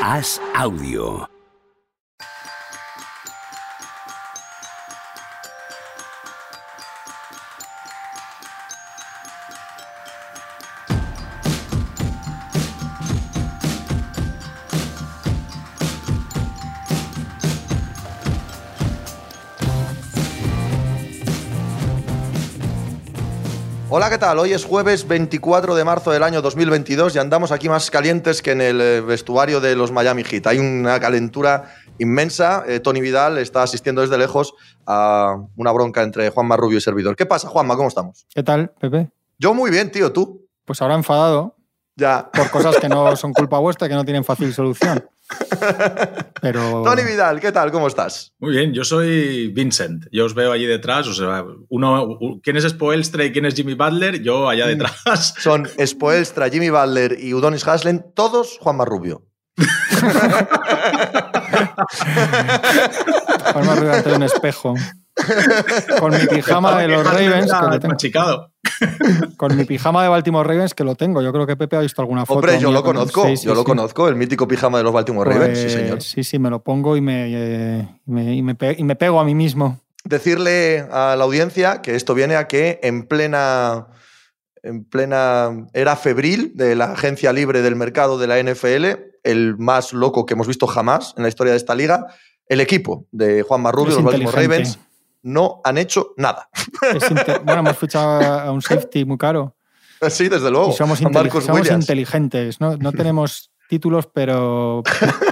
Haz audio. Tal? Hoy es jueves 24 de marzo del año 2022 y andamos aquí más calientes que en el eh, vestuario de los Miami Heat. Hay una calentura inmensa. Eh, Tony Vidal está asistiendo desde lejos a una bronca entre Juanma Rubio y servidor. ¿Qué pasa, Juanma? ¿Cómo estamos? ¿Qué tal, Pepe? Yo muy bien, tío. ¿Tú? Pues ahora enfadado Ya. por cosas que no son culpa vuestra, que no tienen fácil solución. Pero Tony Vidal, ¿qué tal? ¿Cómo estás? Muy bien, yo soy Vincent. Yo os veo allí detrás. O sea, uno, ¿quién es Spoelstra y quién es Jimmy Butler? Yo allá detrás. Son Spoelstra, Jimmy Butler y Udonis Haslem, todos Juanma Rubio. Juanma Rubio ante un espejo. Con mi pijama de los Ravens, que lo tengo. Machicado. con mi pijama de Baltimore Ravens, que lo tengo. Yo creo que Pepe ha visto alguna foto. Hombre, yo lo con- conozco. Sí, sí, yo lo conozco, el mítico pijama de los Baltimore Ravens, sí, Pues, señor. Sí, sí, me lo pongo y me, eh, y me, y me pe- y me pego a mí mismo. decirle a la audiencia que esto viene a que en plena, en plena era febril de la agencia libre del mercado de la NFL, el más loco que hemos visto jamás en la historia de esta liga, el equipo de Juan Marrubio, los Baltimore. Ravens, no han hecho nada. Bueno, hemos fichado a un safety muy caro. Sí, desde luego. y somos, Marcus somos Williams. inteligentes. No, no tenemos títulos, pero,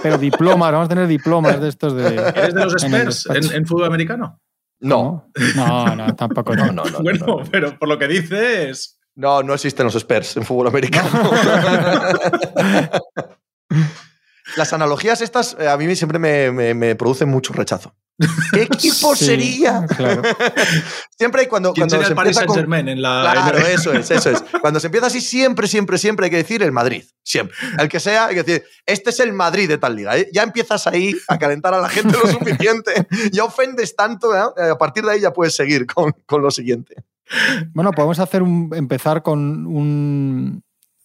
pero diplomas. Vamos a tener diplomas de estos de. ¿Eres de los Spurs en, en fútbol americano? No, No, no, tampoco. no, no, no, bueno, no, no. pero por lo que dices. No, no existen los Spurs en fútbol americano. Las analogías estas eh, a mí siempre me, me- me producen mucho rechazo. ¿Qué equipo Sí, sería? Claro. Siempre hay cuando, ¿Quién cuando se el Paris empieza con... Germain en la Claro, eso es, eso es. Cuando se empieza así, siempre, siempre, siempre hay que decir el Madrid. Siempre. El que sea, hay que decir, este es el Madrid de tal liga. ¿eh? Ya empiezas ahí a calentar a la gente lo suficiente. Ya ofendes tanto, ¿eh? a partir de ahí ya puedes seguir con, con lo siguiente. Bueno, podemos hacer un, empezar con un,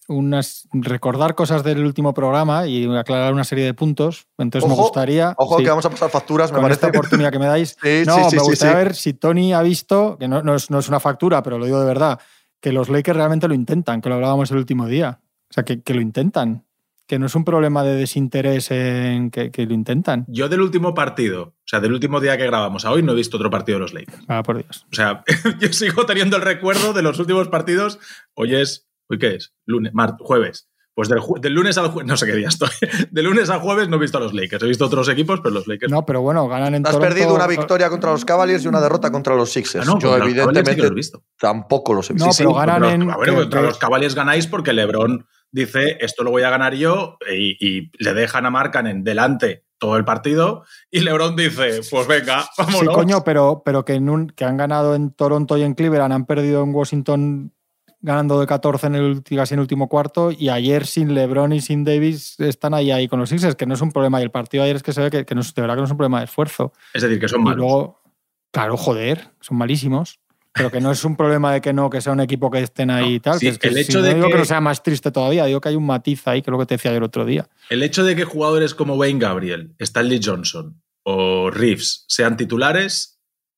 unas recordar cosas del último programa y aclarar una serie de puntos. Entonces me gustaría. Ojo, sí, que vamos a pasar facturas, me con parece. esta oportunidad que me dais. Sí, no, sí, sí, me gustaría ver si Tony ha visto, que no, no es, no es una factura, pero lo digo de verdad, que los Lakers realmente lo intentan, que lo hablábamos el último día. O sea, que, que lo intentan. Que no es un problema de desinterés en que, que lo intentan. Yo del último partido, o sea, del último día que grabamos a hoy, no he visto otro partido de los Lakers. Ah, por Dios. O sea, yo sigo teniendo el recuerdo de los últimos partidos. Hoy es. ¿Hoy qué es? Lunes, mar- jueves. Pues del, lunes al jueves. No sé qué día estoy. De lunes a jueves no he visto a los Lakers. He visto otros equipos, pero los Lakers. No, pero bueno, ganan en Has Toronto- perdido una victoria contra los Cavaliers y una derrota contra los Sixers. Ah, no, Yo, evidentemente, los he visto. tampoco los he visto. No, Sí, sí. pero ganan en- los- bueno, que- contra que- los Cavaliers ganáis porque LeBron dice esto lo voy a ganar yo y, y le dejan a Marcan en delante todo el partido y LeBron dice pues venga, vámonos. Sí, coño, pero, pero que, en un- que han ganado en Toronto y en Cleveland, han perdido en Washington ganando de 14 en el, casi en el último cuarto y ayer sin LeBron y sin Davis están ahí, ahí con los Sixers, que no es un problema. Y el partido ayer es que se ve que, que no es, de verdad que no es un problema de esfuerzo. Es decir, que son Y malos. luego, claro, joder, son malísimos. Pero que no es un problema de que no, que sea un equipo que estén ahí No, y tal. sí, que es que el si hecho no de digo que... que- no sea más triste todavía, digo que hay un matiz ahí, que es lo que te decía yo el otro día. El hecho de que jugadores como Wayne Gabriel, Stanley Johnson o Reeves sean titulares,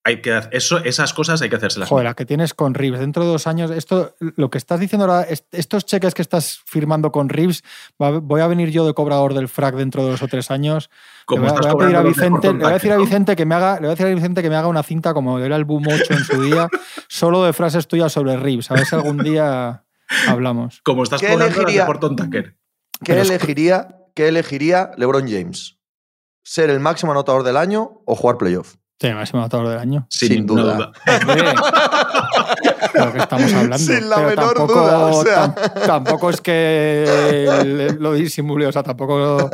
hay que eso, esas cosas hay que hacérselas. Joder, la que tienes con Reeves dentro de dos años, esto, lo que estás diciendo ahora, est- estos cheques que estás firmando con Reeves, voy a venir yo de cobrador del frac dentro de dos o tres años. Como le voy, a- estás voy a pedir a cobrando los de Vicente, Horton le voy a decir a. Vicente que me haga, le voy a decir a Vicente que me haga una cinta como era el Boom 8 en su día, solo de frases tuyas sobre Reeves. A ver si algún día hablamos. Como estás ¿Qué cobrando las de elegiría? Horton Tucker. ¿Qué Pero es- elegiría, ¿Qué elegiría LeBron James? ¿Ser el máximo anotador del año o jugar playoff? Sí, máximo anotador del año. Sin, Sin duda. Hombre, de lo que estamos hablando. Sin la Pero menor tampoco, duda, o sea. tam- tampoco es que lo disimule, o sea, tampoco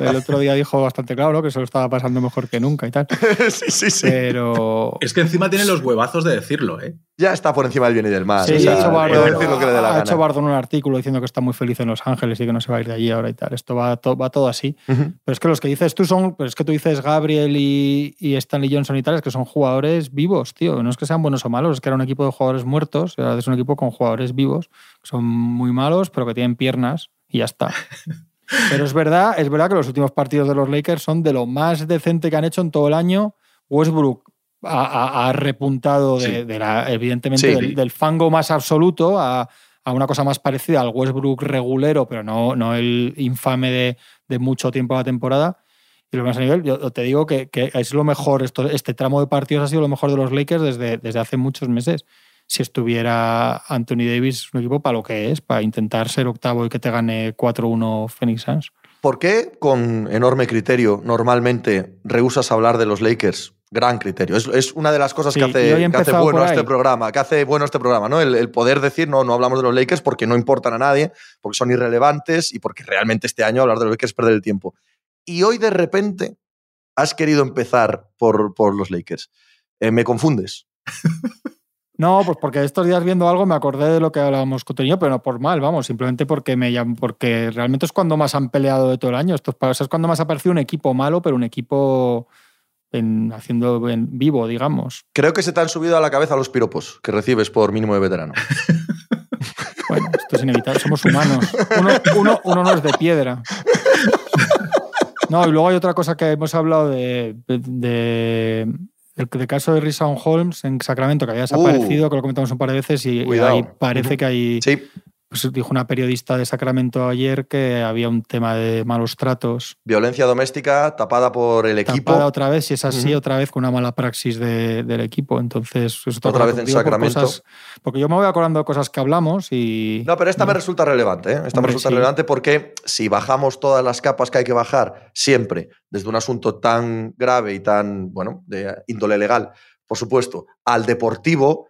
el otro día dijo bastante claro ¿no? que se lo estaba pasando mejor que nunca y tal. sí, sí, sí. Pero Es que encima tiene los huevazos de decirlo, ¿eh? Ya está por encima del bien y del mal. sí, o sea, ha hecho puede Bardon, decir lo que le dé la ha gana. hecho Bardon un artículo diciendo que está muy feliz en Los Ángeles y que no se va a ir de allí ahora y tal. Esto va, to- va todo así. Pero es que los que dices tú son, pero es que tú dices Gabriel y, y Stanley Johnson y que son jugadores vivos, tío. No es que sean buenos o malos, es que era un equipo de jugadores muertos, ahora es un equipo con jugadores vivos, que son muy malos, pero que tienen piernas y ya está. Pero es verdad, es verdad que los últimos partidos de los Lakers son de lo más decente que han hecho en todo el año. Westbrook ha, repuntado de, la, evidentemente del, fango más absoluto a, una cosa más parecida al Westbrook regulero, pero no, no el infame de, de mucho tiempo a la temporada. Y lo más a nivel, yo te digo que, es lo mejor, esto, este tramo de partidos ha sido lo mejor de los Lakers desde, desde hace muchos meses. Si estuviera Anthony Davis, un equipo para lo que es, para intentar ser octavo y que te gane 4-1 Phoenix Suns. ¿Por qué con enorme criterio normalmente rehusas hablar de los Lakers? Gran criterio. Es, una de las cosas que hace, hace bueno este programa, que hace bueno este programa, ¿no? El, poder decir, no, no hablamos de los Lakers porque no importan a nadie, porque son irrelevantes y porque realmente este año hablar de los Lakers es perder el tiempo y hoy de repente has querido empezar por, por los Lakers. Eh, me confundes. No, pues porque estos días viendo algo me acordé de lo que hablábamos con Toño, pero no por mal, vamos, simplemente porque me porque realmente es cuando más han peleado de todo el año. Es cuando más ha aparecido un equipo malo, pero un equipo haciendo en vivo, digamos. Creo que se te han subido a la cabeza los piropos que recibes por mínimo de veterano. bueno, esto es inevitable, somos humanos. Uno, uno no es de piedra. No, y luego hay otra cosa que hemos hablado de, de, caso de Rison Holmes en Sacramento, que había desaparecido, uh. que lo comentamos un par de veces, y, ahí parece que hay sí. Pues dijo una periodista de Sacramento ayer que había un tema de malos tratos. Violencia doméstica tapada por el equipo. Tapada otra vez, si es así, otra vez con una mala praxis del equipo. Entonces, otra vez en Sacramento. porque yo me voy acordando de cosas que hablamos y. No, pero esta me resulta relevante. ¿eh? Esta me resulta relevante porque si bajamos todas las capas que hay que bajar siempre desde un asunto tan grave y tan, bueno, de índole legal, por supuesto, al deportivo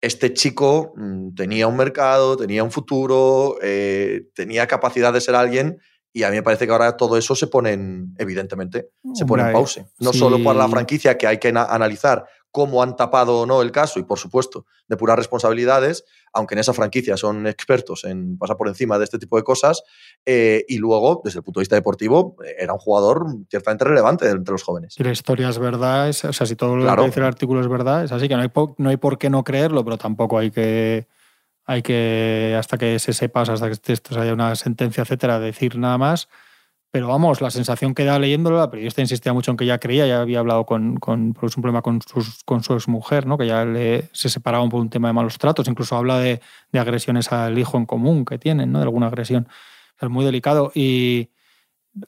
este chico mm, tenía un mercado, tenía un futuro, eh, tenía capacidad de ser alguien y a mí me parece que ahora todo eso se pone en, evidentemente, se pone en pause. No solo por la franquicia que hay que analizar cómo han tapado o no el caso y, por supuesto, de puras responsabilidades, aunque en esa franquicia son expertos en pasar por encima de este tipo de cosas. Eh, y luego, desde el punto de vista deportivo, era un jugador ciertamente relevante entre los jóvenes. Si la historia es verdad, o sea, si todo lo que dice el artículo es verdad, es así que no hay, no hay por qué no creerlo, pero tampoco hay que hay que, hasta que se sepa, hasta que esto haya una sentencia, etcétera, decir nada más. Pero vamos, la sensación que da leyéndolo, la periodista insistía mucho en que ya creía, ya había hablado con, con un problema con, sus, con su exmujer, ¿no? que ya se separaban por un tema de malos tratos, incluso habla de, de, agresiones al hijo en común que tienen, ¿no? de alguna agresión. Es muy delicado. Y,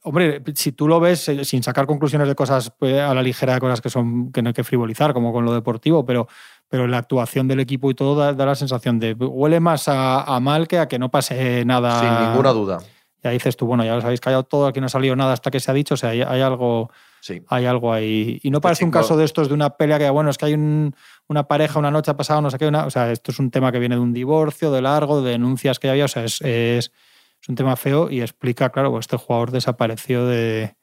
hombre, si tú lo ves eh, sin sacar conclusiones de cosas pues, a la ligera, de cosas que, son, que no hay que frivolizar, como con lo deportivo, pero, pero la actuación del equipo y todo da, la sensación de huele más a, a mal que a que no pase nada. Sin ninguna duda ya dices tú, bueno, ya os habéis callado todo, aquí no ha salido nada hasta que se ha dicho, o sea, hay, algo... Sí. Hay algo ahí. Y no parece un caso de estos de una pelea que, bueno, es que hay una pareja una noche ha pasado, no sé qué, una, o sea, esto es un tema que viene de un divorcio, de largo, de denuncias que había, o sea, es, es, un tema feo y explica, claro, pues este jugador desapareció de,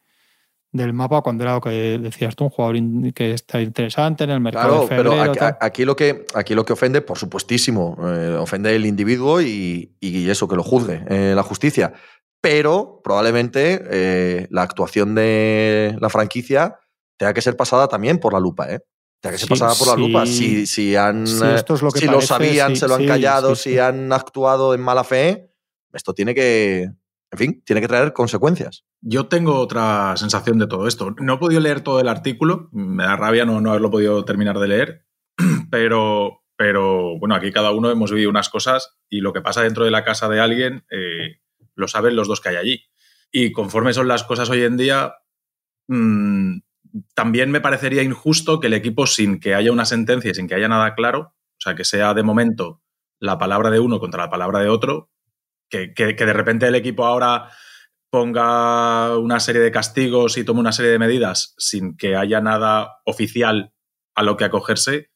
del mapa cuando era lo que decías tú, un jugador que está interesante en el mercado. Claro, pero aquí, lo que, aquí lo que ofende, por supuestísimo, eh, ofende el individuo y, y, eso, que lo juzgue eh, la justicia pero probablemente eh, la actuación de la franquicia tenga que ser pasada también por la lupa, ¿eh? Tenga que ser pasada por la lupa. Si, si, han, lo, si lo, sabían, se lo han callado, si han actuado en mala fe, esto tiene que, en fin, tiene que traer consecuencias. Yo tengo otra sensación de todo esto. No he podido leer todo el artículo, me da rabia no, no haberlo podido terminar de leer, pero, pero bueno, aquí cada uno hemos vivido unas cosas y lo que pasa dentro de la casa de alguien eh, lo saben los dos que hay allí. Y conforme son las cosas hoy en día, mm, también me parecería injusto que el equipo, sin que haya una sentencia y sin que haya nada claro, o sea, que sea de momento la palabra de uno contra la palabra de otro, que, que, de repente el equipo ahora ponga una serie de castigos y tome una serie de medidas sin que haya nada oficial a lo que acogerse.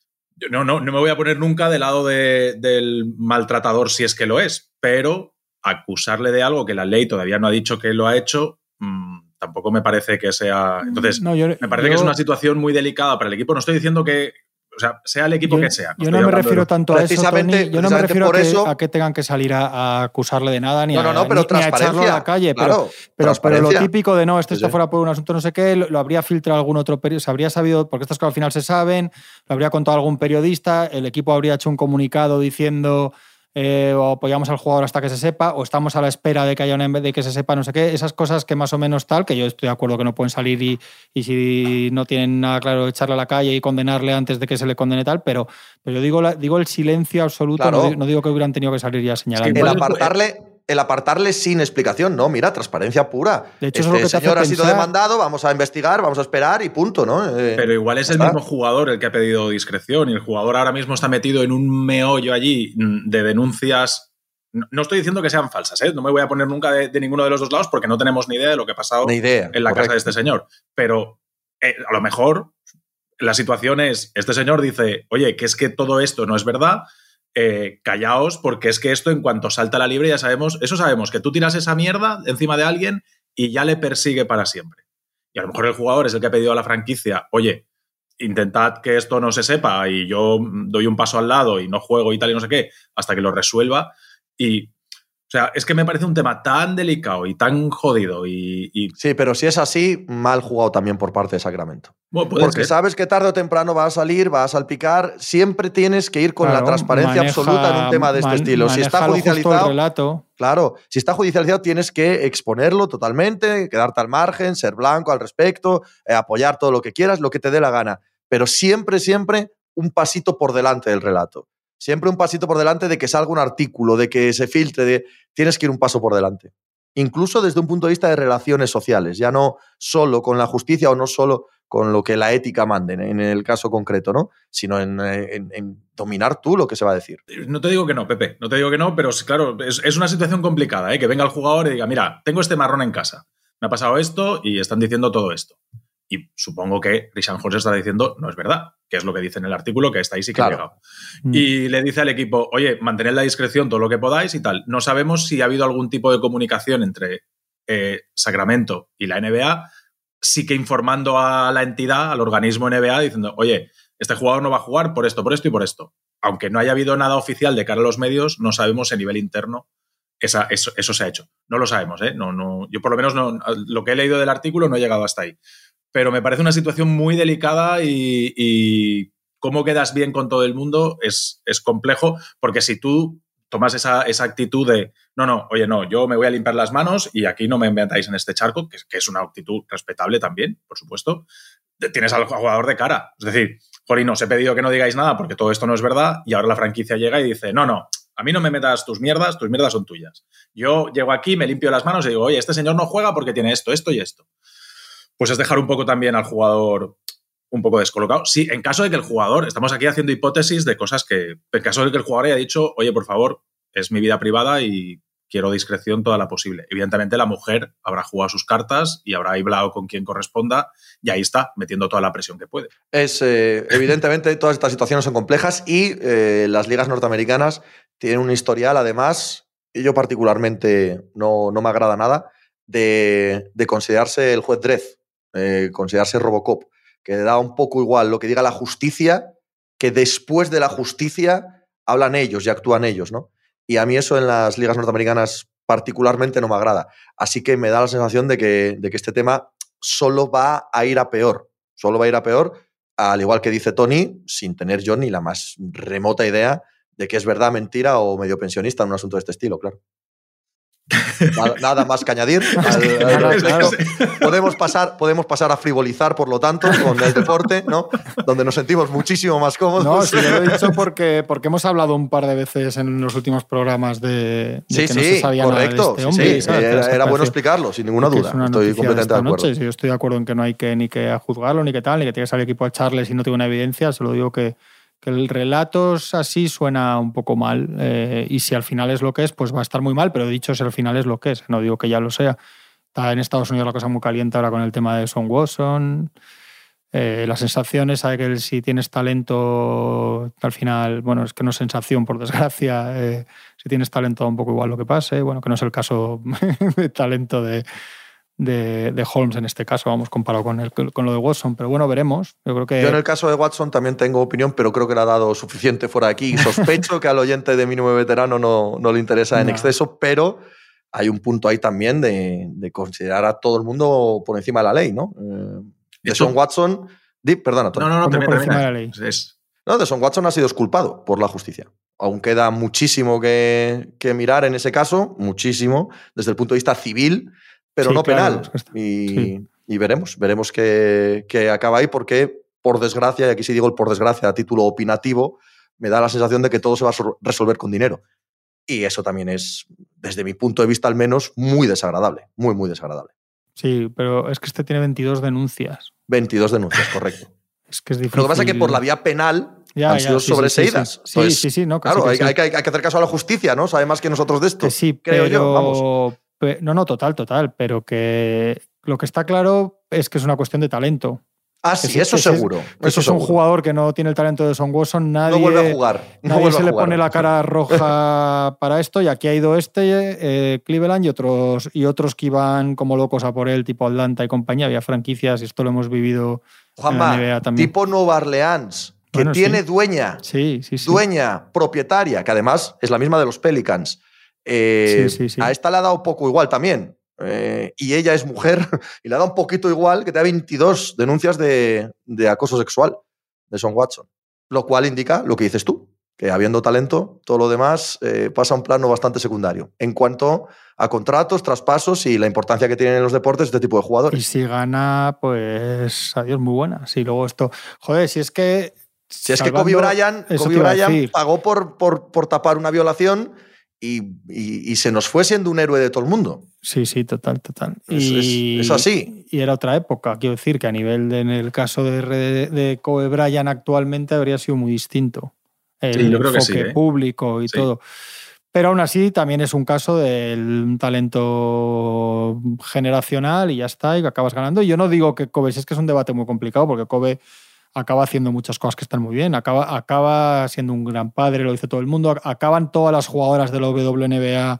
no, no, no me voy a poner nunca del lado del maltratador si es que lo es, pero acusarle de algo que la ley todavía no ha dicho que lo ha hecho, mm, tampoco me parece que sea. Entonces, me parece que es una situación muy delicada para el equipo. No estoy diciendo que. O sea, sea el equipo que sea. yo no me refiero tanto a eso, Tony. Yo no me refiero a que, tengan que salir a, acusarle de nada ni, a, echarlo a la calle. pero, pero, lo típico de no, este está fuera por un asunto no sé qué, lo, habría filtrado algún otro periodista, se habría sabido, porque estas cosas al final se saben, lo habría contado algún periodista, el equipo habría hecho un comunicado diciendo eh, o apoyamos al jugador hasta que se sepa, o estamos a la espera de que haya una de que se sepa no sé qué, esas cosas que más o menos tal, que yo estoy de acuerdo que no pueden salir y, y si no tienen nada claro, echarle a la calle y condenarle antes de que se le condene tal, pero, pero yo digo, la- digo el silencio absoluto, Claro. no, digo, no digo que hubieran tenido que salir ya señalando. El Igual- apartarle, el apartarle sin explicación, no, mira, transparencia pura. De hecho, eso es este lo que te hace señor ha sido pensar- demandado, vamos a investigar, vamos a esperar y punto, ¿no? Eh, Pero igual es el ¿está? mismo jugador el que ha pedido discreción y el jugador ahora mismo está metido en un meollo allí de denuncias. No estoy diciendo que sean falsas, ¿eh? no me voy a poner nunca de, de ninguno de los dos lados porque no tenemos ni idea de lo que ha pasado Ni idea. en la casa de este señor. Pero eh, a lo mejor la situación es, este señor dice, oye, que es que todo esto no es verdad, eh, callaos porque es que esto en cuanto salta la libre ya sabemos, eso sabemos, que tú tiras esa mierda encima de alguien y ya le persigue para siempre. Y a lo mejor el jugador es el que ha pedido a la franquicia, oye, intentad que esto no se sepa y yo doy un paso al lado y no juego y tal y no sé qué, hasta que lo resuelva. Y, sea, es que me parece un tema tan delicado y tan jodido y... y- Sí, pero si es así, mal jugado también por parte de Sacramento. bueno, puede Porque ser. sabes que tarde o temprano va a salir, va a salpicar. Siempre tienes que ir con la transparencia maneja- absoluta en un tema de este man- estilo. Si está judicializado, relato. claro, si está judicializado tienes que exponerlo totalmente, quedarte al margen, ser blanco al respecto, eh, apoyar todo lo que quieras, lo que te dé la gana. Pero siempre, siempre un pasito por delante del relato. Siempre un pasito por delante de que salga un artículo, de que se filtre, de tienes que ir un paso por delante. Incluso desde un punto de vista de relaciones sociales, ya no solo con la justicia o no solo con lo que la ética mande en el caso concreto, ¿no? Sino en, eh, dominar tú lo que se va a decir. No te digo que no, Pepe, no te digo que no, pero claro, es, es una situación complicada, ¿eh? que venga el jugador y diga, mira, tengo este marrón en casa, me ha pasado esto y están diciendo todo esto. Y supongo que Christian Horst está diciendo, no es verdad, que es lo que dice en el artículo, que está ahí sí que ha llegado. Mm. Y le dice al equipo, oye, mantened la discreción todo lo que podáis y tal. No sabemos si ha habido algún tipo de comunicación entre eh, Sacramento y la NBA, sí que informando a la entidad, al organismo NBA, diciendo, oye, este jugador no va a jugar por esto, por esto y por esto. Aunque no haya habido nada oficial de cara a los medios, no sabemos a nivel interno esa- eso, eso se ha hecho. No lo sabemos, ¿eh? No, no, yo por lo menos no, lo que he leído del artículo no he llegado hasta ahí. Pero me parece una situación muy delicada y, cómo quedas bien con todo el mundo es, es complejo, porque si tú tomas esa, esa actitud de, no, no, oye, no, yo me voy a limpiar las manos y aquí no me metáis en este charco, que, es una actitud respetable también, por supuesto, tienes al jugador de cara. Es decir, Jolín, os he pedido que no digáis nada porque todo esto no es verdad y ahora la franquicia llega y dice, no, no, a mí no me metas tus mierdas, tus mierdas son tuyas. Yo llego aquí, me limpio las manos y digo, oye, este señor no juega porque tiene esto, esto y esto. Pues es dejar un poco también al jugador un poco descolocado. Sí, en caso de que el jugador, estamos aquí haciendo hipótesis de cosas que, en caso de que el jugador haya dicho, oye, por favor, es mi vida privada y quiero discreción toda la posible. Evidentemente la mujer habrá jugado sus cartas y habrá hablado con quien corresponda y ahí está, metiendo toda la presión que puede. Es, eh, evidentemente, todas estas situaciones son complejas y eh, las ligas norteamericanas tienen un historial, además, y yo particularmente no, no me agrada nada, de, de considerarse el juez Dredd, eh, considerarse Robocop, que da un poco igual lo que diga la justicia, que después de la justicia hablan ellos y actúan ellos, ¿no? Y a mí eso en las ligas norteamericanas particularmente no me agrada. Así que me da la sensación de que, de que este tema solo va a ir a peor. Solo va a ir a peor, al igual que dice Tony, sin tener yo ni la más remota idea de que es verdad, mentira o medio pensionista en un asunto de este estilo, claro. Nada, nada más que añadir. al- Claro. Podemos, pasar, podemos pasar a frivolizar, por lo tanto, con el deporte, ¿no? Donde nos sentimos muchísimo más cómodos. No, sí, lo he dicho porque, porque hemos hablado un par de veces en los últimos programas de, de Sí, que no sí, se sabía correcto. nada de este hombre. sí, ¿sabes? era, bueno explicarlo, sin ninguna duda. es Estoy completamente de acuerdo. noche. Sí, yo estoy de acuerdo en que no hay que ni que juzgarlo ni que tal, ni que tiene que salir el equipo a echarle si no tiene una evidencia. Se lo digo que, que el relato es así suena un poco mal. eh, y si al final es lo que es, pues va a estar muy mal. Pero dicho si al final es lo que es, no digo que ya lo sea. Está en Estados Unidos la cosa muy caliente ahora con el tema de Son Watson. Eh, la sensación que si tienes talento, al final, bueno, es que no es sensación, por desgracia. eh, si tienes talento, un poco igual lo que pase. Bueno, que no es el caso de talento de, de, de Holmes en este caso, vamos, comparado con, el, con lo de Watson. Pero bueno, veremos. Yo creo que. Yo en el caso de Watson también tengo opinión, pero creo que le ha dado suficiente fuera de aquí. Y sospecho que al oyente de mínimo veterano no, no le interesa en No. exceso, pero hay un punto ahí también de, de considerar a todo el mundo por encima de la ley, ¿no? Eh, de Son Watson, di- perdona, Tony. No, no, no, ¿Cómo termina, por encima de la ley? Es- No, de Son Watson ha sido exculpado por la justicia. aún queda muchísimo que, que mirar en ese caso, muchísimo, desde el punto de vista civil, pero Sí, no claro, penal. y, sí. y veremos, veremos qué, qué acaba ahí, porque por desgracia, y aquí sí digo el por desgracia a título opinativo, me da la sensación de que todo se va a sol- resolver con dinero. Y eso también es, desde mi punto de vista al menos, muy desagradable, muy, muy desagradable. Sí, pero es que este tiene 22 denuncias. 22 denuncias, correcto. Es que es difícil. Lo que pasa es que por la vía penal Ya, han ya, sido sí, sobreseídas. Sí, sí, Entonces, sí, sí, no, Claro, que hay, que, hay que hacer caso a la justicia, ¿no? Sabe más que nosotros de esto. Que sí, creo pero. yo, vamos. No, no, total, total. Pero que lo que está claro es que es una cuestión de talento. Ah, sí, eso es- seguro. Eso es un jugador que no tiene el talento de Son Watson, nadie, No vuelve a jugar. No nadie se le pone la cara roja para esto. Y aquí ha ido este, eh, Cleveland y otros, y otros que iban como locos a por él, tipo Atlanta y compañía. Había franquicias y esto lo hemos vivido en la Juanma, NBA también. tipo Nueva Orleans, que Bueno, tiene sí. dueña, sí, sí. dueña, propietaria, que además es la misma de los Pelicans. Eh, Sí, sí, sí. A esta le ha dado poco igual también. Eh, y ella es mujer y le ha dado un poquito igual que te da 22 denuncias de, de acoso sexual de Son Watson. Lo cual indica lo que dices tú, que habiendo talento, todo lo demás eh, pasa a un plano bastante secundario. En cuanto a contratos, traspasos y la importancia que tienen en los deportes este tipo de Y jugadores. si gana, pues adiós, muy buena. Si luego esto. Joder, si es que. Si es que Kobe Bryant, Kobe Bryant pagó por, por, por tapar una violación y, y- y se nos fue siendo un héroe de todo el mundo. Sí, sí, total, total. Es- y, es- es así. Y era otra época. Quiero decir que a nivel de, en el caso de, re- de Kobe Bryant actualmente habría sido muy distinto. El Sí, yo creo que enfoque sí, ¿eh? público y Sí. todo. Pero aún así también es un caso del talento generacional y ya está, y que acabas ganando. Y yo no digo que Kobe, si es que es un debate muy complicado, porque Kobe acaba haciendo muchas cosas que están muy bien, acaba, acaba siendo un gran padre, lo dice todo el mundo, acaban todas las jugadoras de la WNBA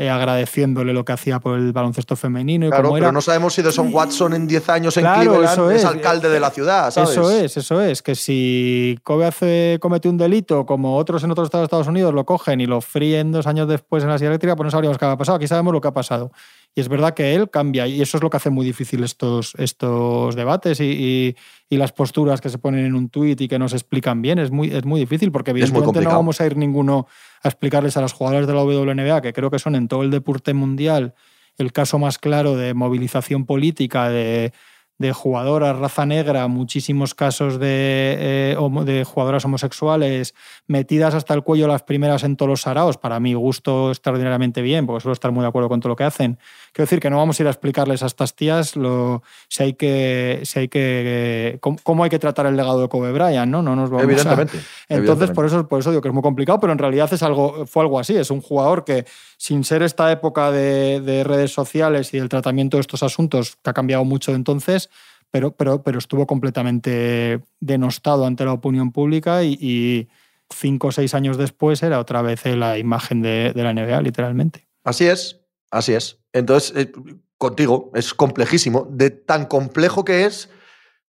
eh, agradeciéndole lo que hacía por el baloncesto femenino y Claro, cómo pero no sabemos si de Son Watson en 10 años en Claro, Cleveland eso es es. alcalde de la ciudad, ¿sabes? Eso es, eso es. Que si Kobe hace, comete un delito, como otros en otros estados de Estados Unidos lo cogen y lo fríen dos años después en la silla eléctrica, pues no sabríamos qué ha pasado. Aquí sabemos lo que ha pasado. Y es verdad que él cambia, y eso es lo que hace muy difícil estos, estos debates y, y- y las posturas que se ponen en un tuit y que no se explican bien. Es muy, es muy difícil, porque evidentemente no vamos a ir ninguno a explicarles a las jugadoras de la WNBA, que creo que son en todo el deporte mundial el caso más claro de movilización política, de, de jugadoras raza negra, muchísimos casos de, eh, homo- de jugadoras homosexuales metidas hasta el cuello las primeras en todos los saraos, para mi gusto extraordinariamente bien, porque suelo estar muy de acuerdo con todo lo que hacen. Quiero decir que no vamos a ir a explicarles a estas tías lo, si hay que, si hay que cómo, cómo hay que tratar el legado de Kobe Bryant, ¿no? No nos vamos a- Evidentemente. entonces, evidentemente. por eso, por eso digo que es muy complicado, pero en realidad es algo, fue algo así. Es un jugador que, sin ser esta época de, de redes sociales y del tratamiento de estos asuntos, que ha cambiado mucho entonces, pero, pero, pero estuvo completamente denostado ante la opinión pública y, y cinco o seis años después era otra vez la imagen de, de la NBA, literalmente. Así es, así es. Entonces, eh, contigo, es complejísimo. De tan complejo que es,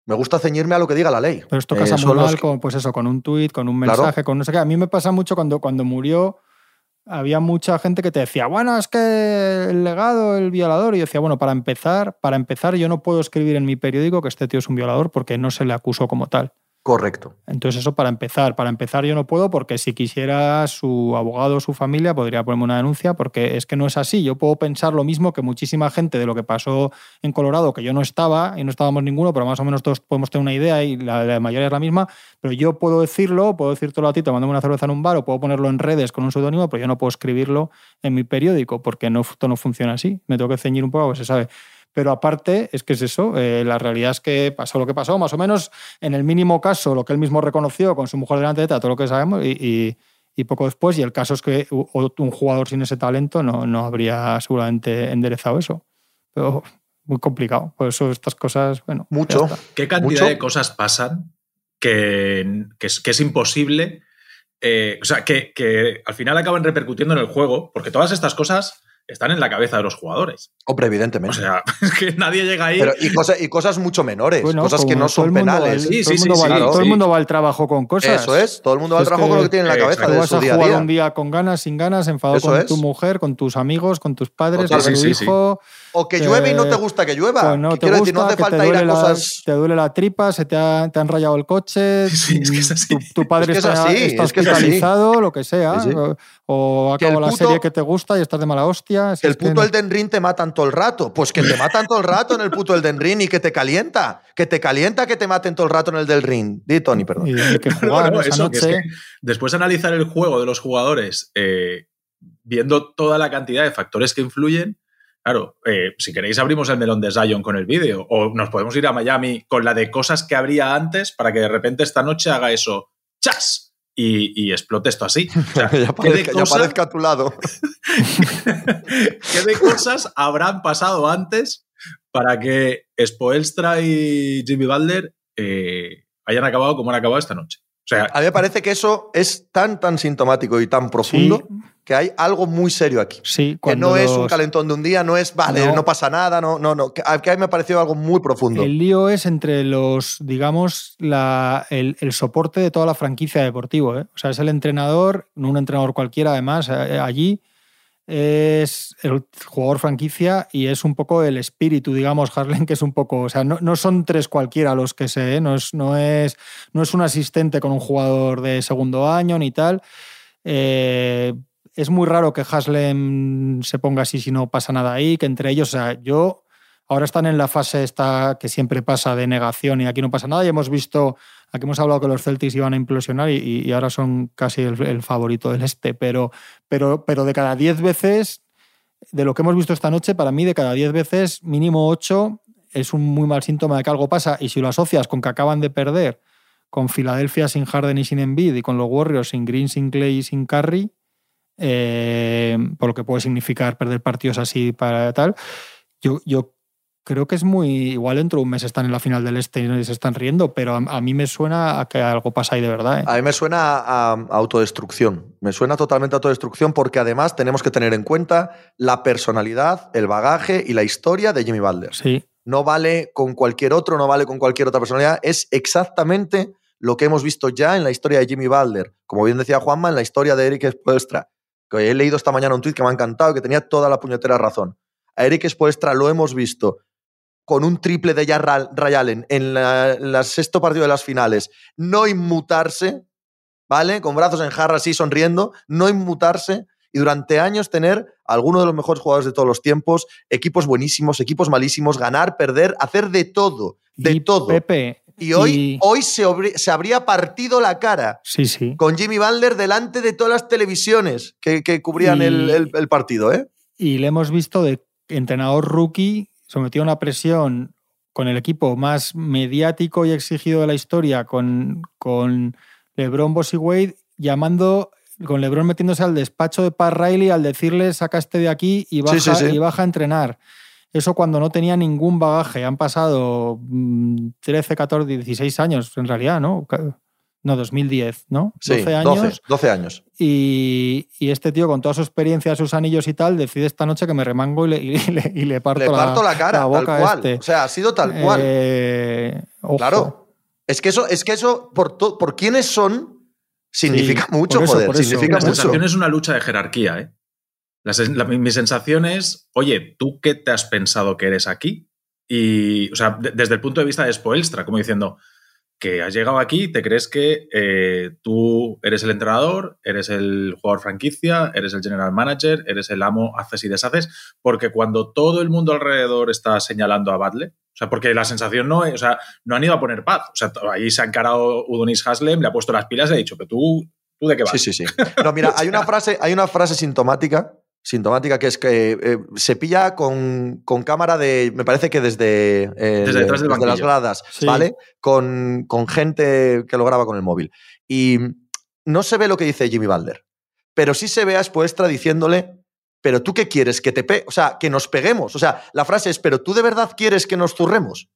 me gusta ceñirme a lo que diga la ley. Pero esto Eh, casa muy son los mal que- con, pues eso, con un tuit, con un Claro. mensaje, con no sé qué. A mí me pasa mucho cuando, cuando murió, había mucha gente que te decía, bueno, es que el legado, el violador. Y yo decía, bueno, para empezar, para empezar, yo no puedo escribir en mi periódico que este tío es un violador porque no se le acusó como tal. Correcto. Entonces, eso para empezar. Para empezar, yo no puedo porque si quisiera su abogado o su familia podría ponerme una denuncia porque es que no es así. Yo puedo pensar lo mismo que muchísima gente de lo que pasó en Colorado, que yo no estaba y no estábamos ninguno, pero más o menos todos podemos tener una idea y la, mayoría es la misma. Pero yo puedo decirlo, puedo decírtelo a ti tomándome una cerveza en un bar o puedo ponerlo en redes con un seudónimo, pero yo no puedo escribirlo en mi periódico porque no, esto no funciona así. Me tengo que ceñir un poco, pues se sabe. Pero aparte, es que es eso, eh, la realidad es que pasó lo que pasó, más o menos en el mínimo caso, lo que él mismo reconoció con su mujer delante de ETA, todo lo que sabemos, y, y- y poco después, y el caso es que un jugador sin ese talento no, no habría seguramente enderezado eso. Pero muy complicado, por eso estas cosas, bueno. Mucho. ¿Qué cantidad Mucho. de cosas pasan que, que es, que es imposible? eh, o sea, que, que al final acaban repercutiendo en el juego, porque todas estas cosas están en la cabeza de los jugadores. Hombre, O evidentemente. sea, es que nadie llega ahí. Pero, y, cosa- y cosas mucho menores, Bueno, cosas que no son penales. al- Sí, todo el sí, mundo sí, va al- claro. todo el Sí. mundo va al trabajo con cosas. Eso es, todo el mundo va al trabajo con lo que tiene en la cabeza. Tú de vas su a día jugar día. un día con ganas, sin ganas, enfadado Eso con es. tu mujer, con tus amigos, con tus padres, con tu Sí, sí, sí. O que llueve y no te gusta que llueva. Pues no te quiero gusta, decir, no hace que te falta ir a duele, la, cosas. te duele la tripa, se te, ha- te han rayado el coche, Sí, es que es así. tu, tu padre Es que es está, así, está es que es así. hospitalizado, lo que sea, Sí, sí. o, o Que el acaba la serie que te gusta y estás de mala hostia. si Que el puto Elden Ring te matan todo el rato. Pues que te matan todo el rato en el puto Elden Ring y que te calienta. Que te calienta que te maten todo el rato en el del ring. Di, Tony, perdón. y que jugar no, esa eso, que es noche. que después de analizar el juego de los jugadores, eh, viendo toda la cantidad de factores que influyen, claro, eh, si queréis abrimos el melón de Zion con el vídeo, o nos podemos ir a Miami con la de cosas que habría antes para que de repente esta noche haga eso, ¡chas! Y, y explote esto así. O sea, ya, ¿qué de aparezca, ya cosas- aparezca a tu lado. ¿Qué de cosas habrán pasado antes para que Spoelstra y Jimmy Butler eh, hayan acabado como han acabado esta noche? O sea, A mí me parece que eso es tan, tan sintomático y tan profundo que hay algo muy serio aquí. Sí, Que no es un calentón de un día, no es, vale, no, No. pasa nada, no, no, no. Que a que a mí me ha parecido algo muy profundo. El lío es entre los, digamos, la- el, el soporte de toda la franquicia deportivo. ¿eh? O sea, es el entrenador, no un entrenador cualquiera, además, eh, allí es el jugador franquicia y es un poco el espíritu, digamos, Harlan, que es un poco, o sea, no, no son tres cualquiera los que sé, ¿eh? no, es, no, es, no es un asistente con un jugador de segundo año ni tal. Eh, es muy raro que Haslem se ponga así si no pasa nada ahí, que entre ellos, o sea, yo ahora están en la fase esta que siempre pasa de negación y aquí no pasa nada. Y hemos visto, aquí hemos hablado que los Celtics iban a implosionar y, ahora son casi el, el favorito del este, pero, pero, pero de cada 10 veces, de lo que hemos visto esta noche, para mí de cada 10 veces, mínimo 8 es un muy mal síntoma de que algo pasa. Y si lo asocias con que acaban de perder con Filadelfia sin Harden y sin Embiid y con los Warriors sin Green, sin Clay y sin Curry, eh, por lo que puede significar perder partidos así para tal, yo, yo creo que es muy. Igual dentro de un mes están en la final del Este y se están riendo, pero a, a mí me suena a que algo pasa ahí de verdad. ¿eh? A mí me suena a, a autodestrucción. Me suena totalmente a autodestrucción porque además tenemos que tener en cuenta la personalidad, el bagaje y la historia de Jimmy Butler. Sí, No vale con cualquier otro, no vale con cualquier otra personalidad. Es exactamente lo que hemos visto ya en la historia de Jimmy Butler. Como bien decía Juanma, en la historia de Eric Spoelstra. Que he leído esta mañana un tuit que me ha encantado y que tenía toda la puñetera razón. A Eric Spoelstra lo hemos visto con un triple de Jar Ray en la sexto partido de las finales, no inmutarse, ¿vale? Con brazos en jarra así sonriendo, no inmutarse y durante años tener a alguno de los mejores jugadores de todos los tiempos, equipos buenísimos, equipos malísimos, ganar, perder, hacer de todo, de y todo. Pepe. y hoy, y- hoy se, se habría partido la cara Sí, sí. con Jimmy Butler delante de todas las televisiones que, que cubrían Y- el, el- el partido, ¿eh? Y le hemos visto de entrenador rookie sometido a una presión con el equipo más mediático y exigido de la historia, con, con LeBron, Boss y Wade, llamando, con LeBron metiéndose al despacho de Pat Riley al decirle saca este de aquí y baja, Sí, sí, sí. Y baja a entrenar. Eso cuando no tenía ningún bagaje. Han pasado mm, 13, 14, 16 años en realidad, ¿no? No, 2010, ¿no? Sí, 12 años. 12, 12 años. Y, y este tío, con toda su experiencia, sus anillos y tal, decide esta noche que me remango y le, y le, y le parto, Le parto la, cara, la boca tal cual. este. O sea, ha sido tal cual. Eh, ojo. Claro. Es que eso, es que eso por, to- por quiénes son, significa Sí, mucho, por eso, joder. por eso. significa La Mucho. sensación es una lucha de jerarquía, ¿eh? La sen- la- mi sensación es, oye, ¿tú qué te has pensado que eres aquí? Y, o sea, de- desde el punto de vista de Spoelstra, como diciendo que has llegado aquí, te crees que eh, tú eres el entrenador, eres el jugador franquicia, eres el general manager, eres el amo, haces y deshaces, porque cuando todo el mundo alrededor está señalando a Butler, o sea, porque la sensación no es, o sea, no han ido a poner paz, o sea, ahí se ha encarado Udonis Haslem, le ha puesto las pilas y le ha dicho, pero tú, ¿tú de qué vas? Sí, sí, sí. No, mira, hay una frase, hay una frase sintomática, sintomática que es que eh, se pilla con, con cámara de, me parece que desde, eh, Desde detrás del las gradas, Sí. ¿vale? Con, con gente que lo graba con el móvil. Y no se ve lo que dice Jimmy Butler, pero sí se ve a Spoelstra diciéndole, pero tú qué quieres, que te pe o sea, que nos peguemos. O sea, la frase es, pero tú de verdad quieres que nos zurremos.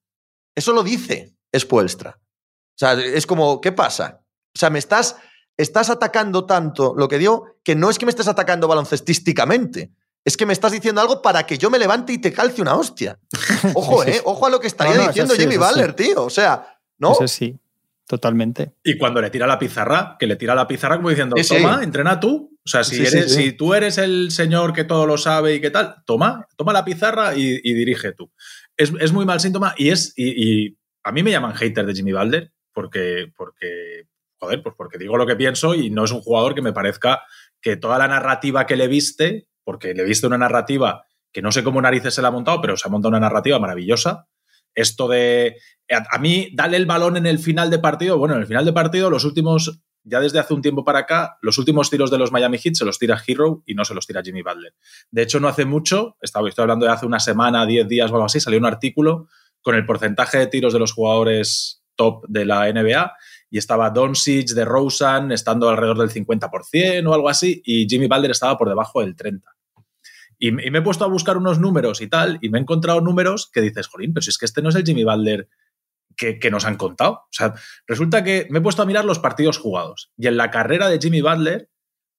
Eso lo dice Spoelstra. O sea, es como, ¿qué pasa? O sea, me estás, estás atacando tanto lo que dio que no es que me estés atacando baloncestísticamente, es que me estás diciendo algo para que yo me levante y te calce una hostia. Ojo, ¿eh? Ojo a lo que estaría No, no, diciendo eso sí, Jimmy eso sí. Butler, tío. O sea, ¿no? Ese sí, totalmente. Y cuando le tira la pizarra, que le tira la pizarra como diciendo, Sí, sí. toma, entrena tú. O sea, si, eres, sí. si tú eres el señor que todo lo sabe y qué tal, toma, toma la pizarra y, y dirige tú. Es, es muy mal síntoma y es. Y, y a mí me llaman hater de Jimmy Balder porque, porque. Joder, pues porque digo lo que pienso y no es un jugador que me parezca que toda la narrativa que le viste, porque le viste una narrativa que no sé cómo narices se la ha montado, pero se ha montado una narrativa maravillosa. Esto de. A, mí, dale el balón en el final de partido. Bueno, en el final de partido, los últimos. Ya desde hace un tiempo para acá, los últimos tiros de los Miami Heat se los tira Hero y no se los tira Jimmy Butler. De hecho, no hace mucho, estaba, estoy hablando de hace una semana, 10 días o algo así, salió un artículo con el porcentaje de tiros de los jugadores top de la NBA y estaba Doncic, de Rosen estando alrededor del 50% o algo así y Jimmy Butler estaba por debajo del 30%. Y, y me he puesto a buscar unos números y tal, y me he encontrado números que dices, jolín, pero si es que este no es el Jimmy Butler que, que, nos han contado. O sea, resulta que me he puesto a mirar los partidos jugados, y en la carrera de Jimmy Butler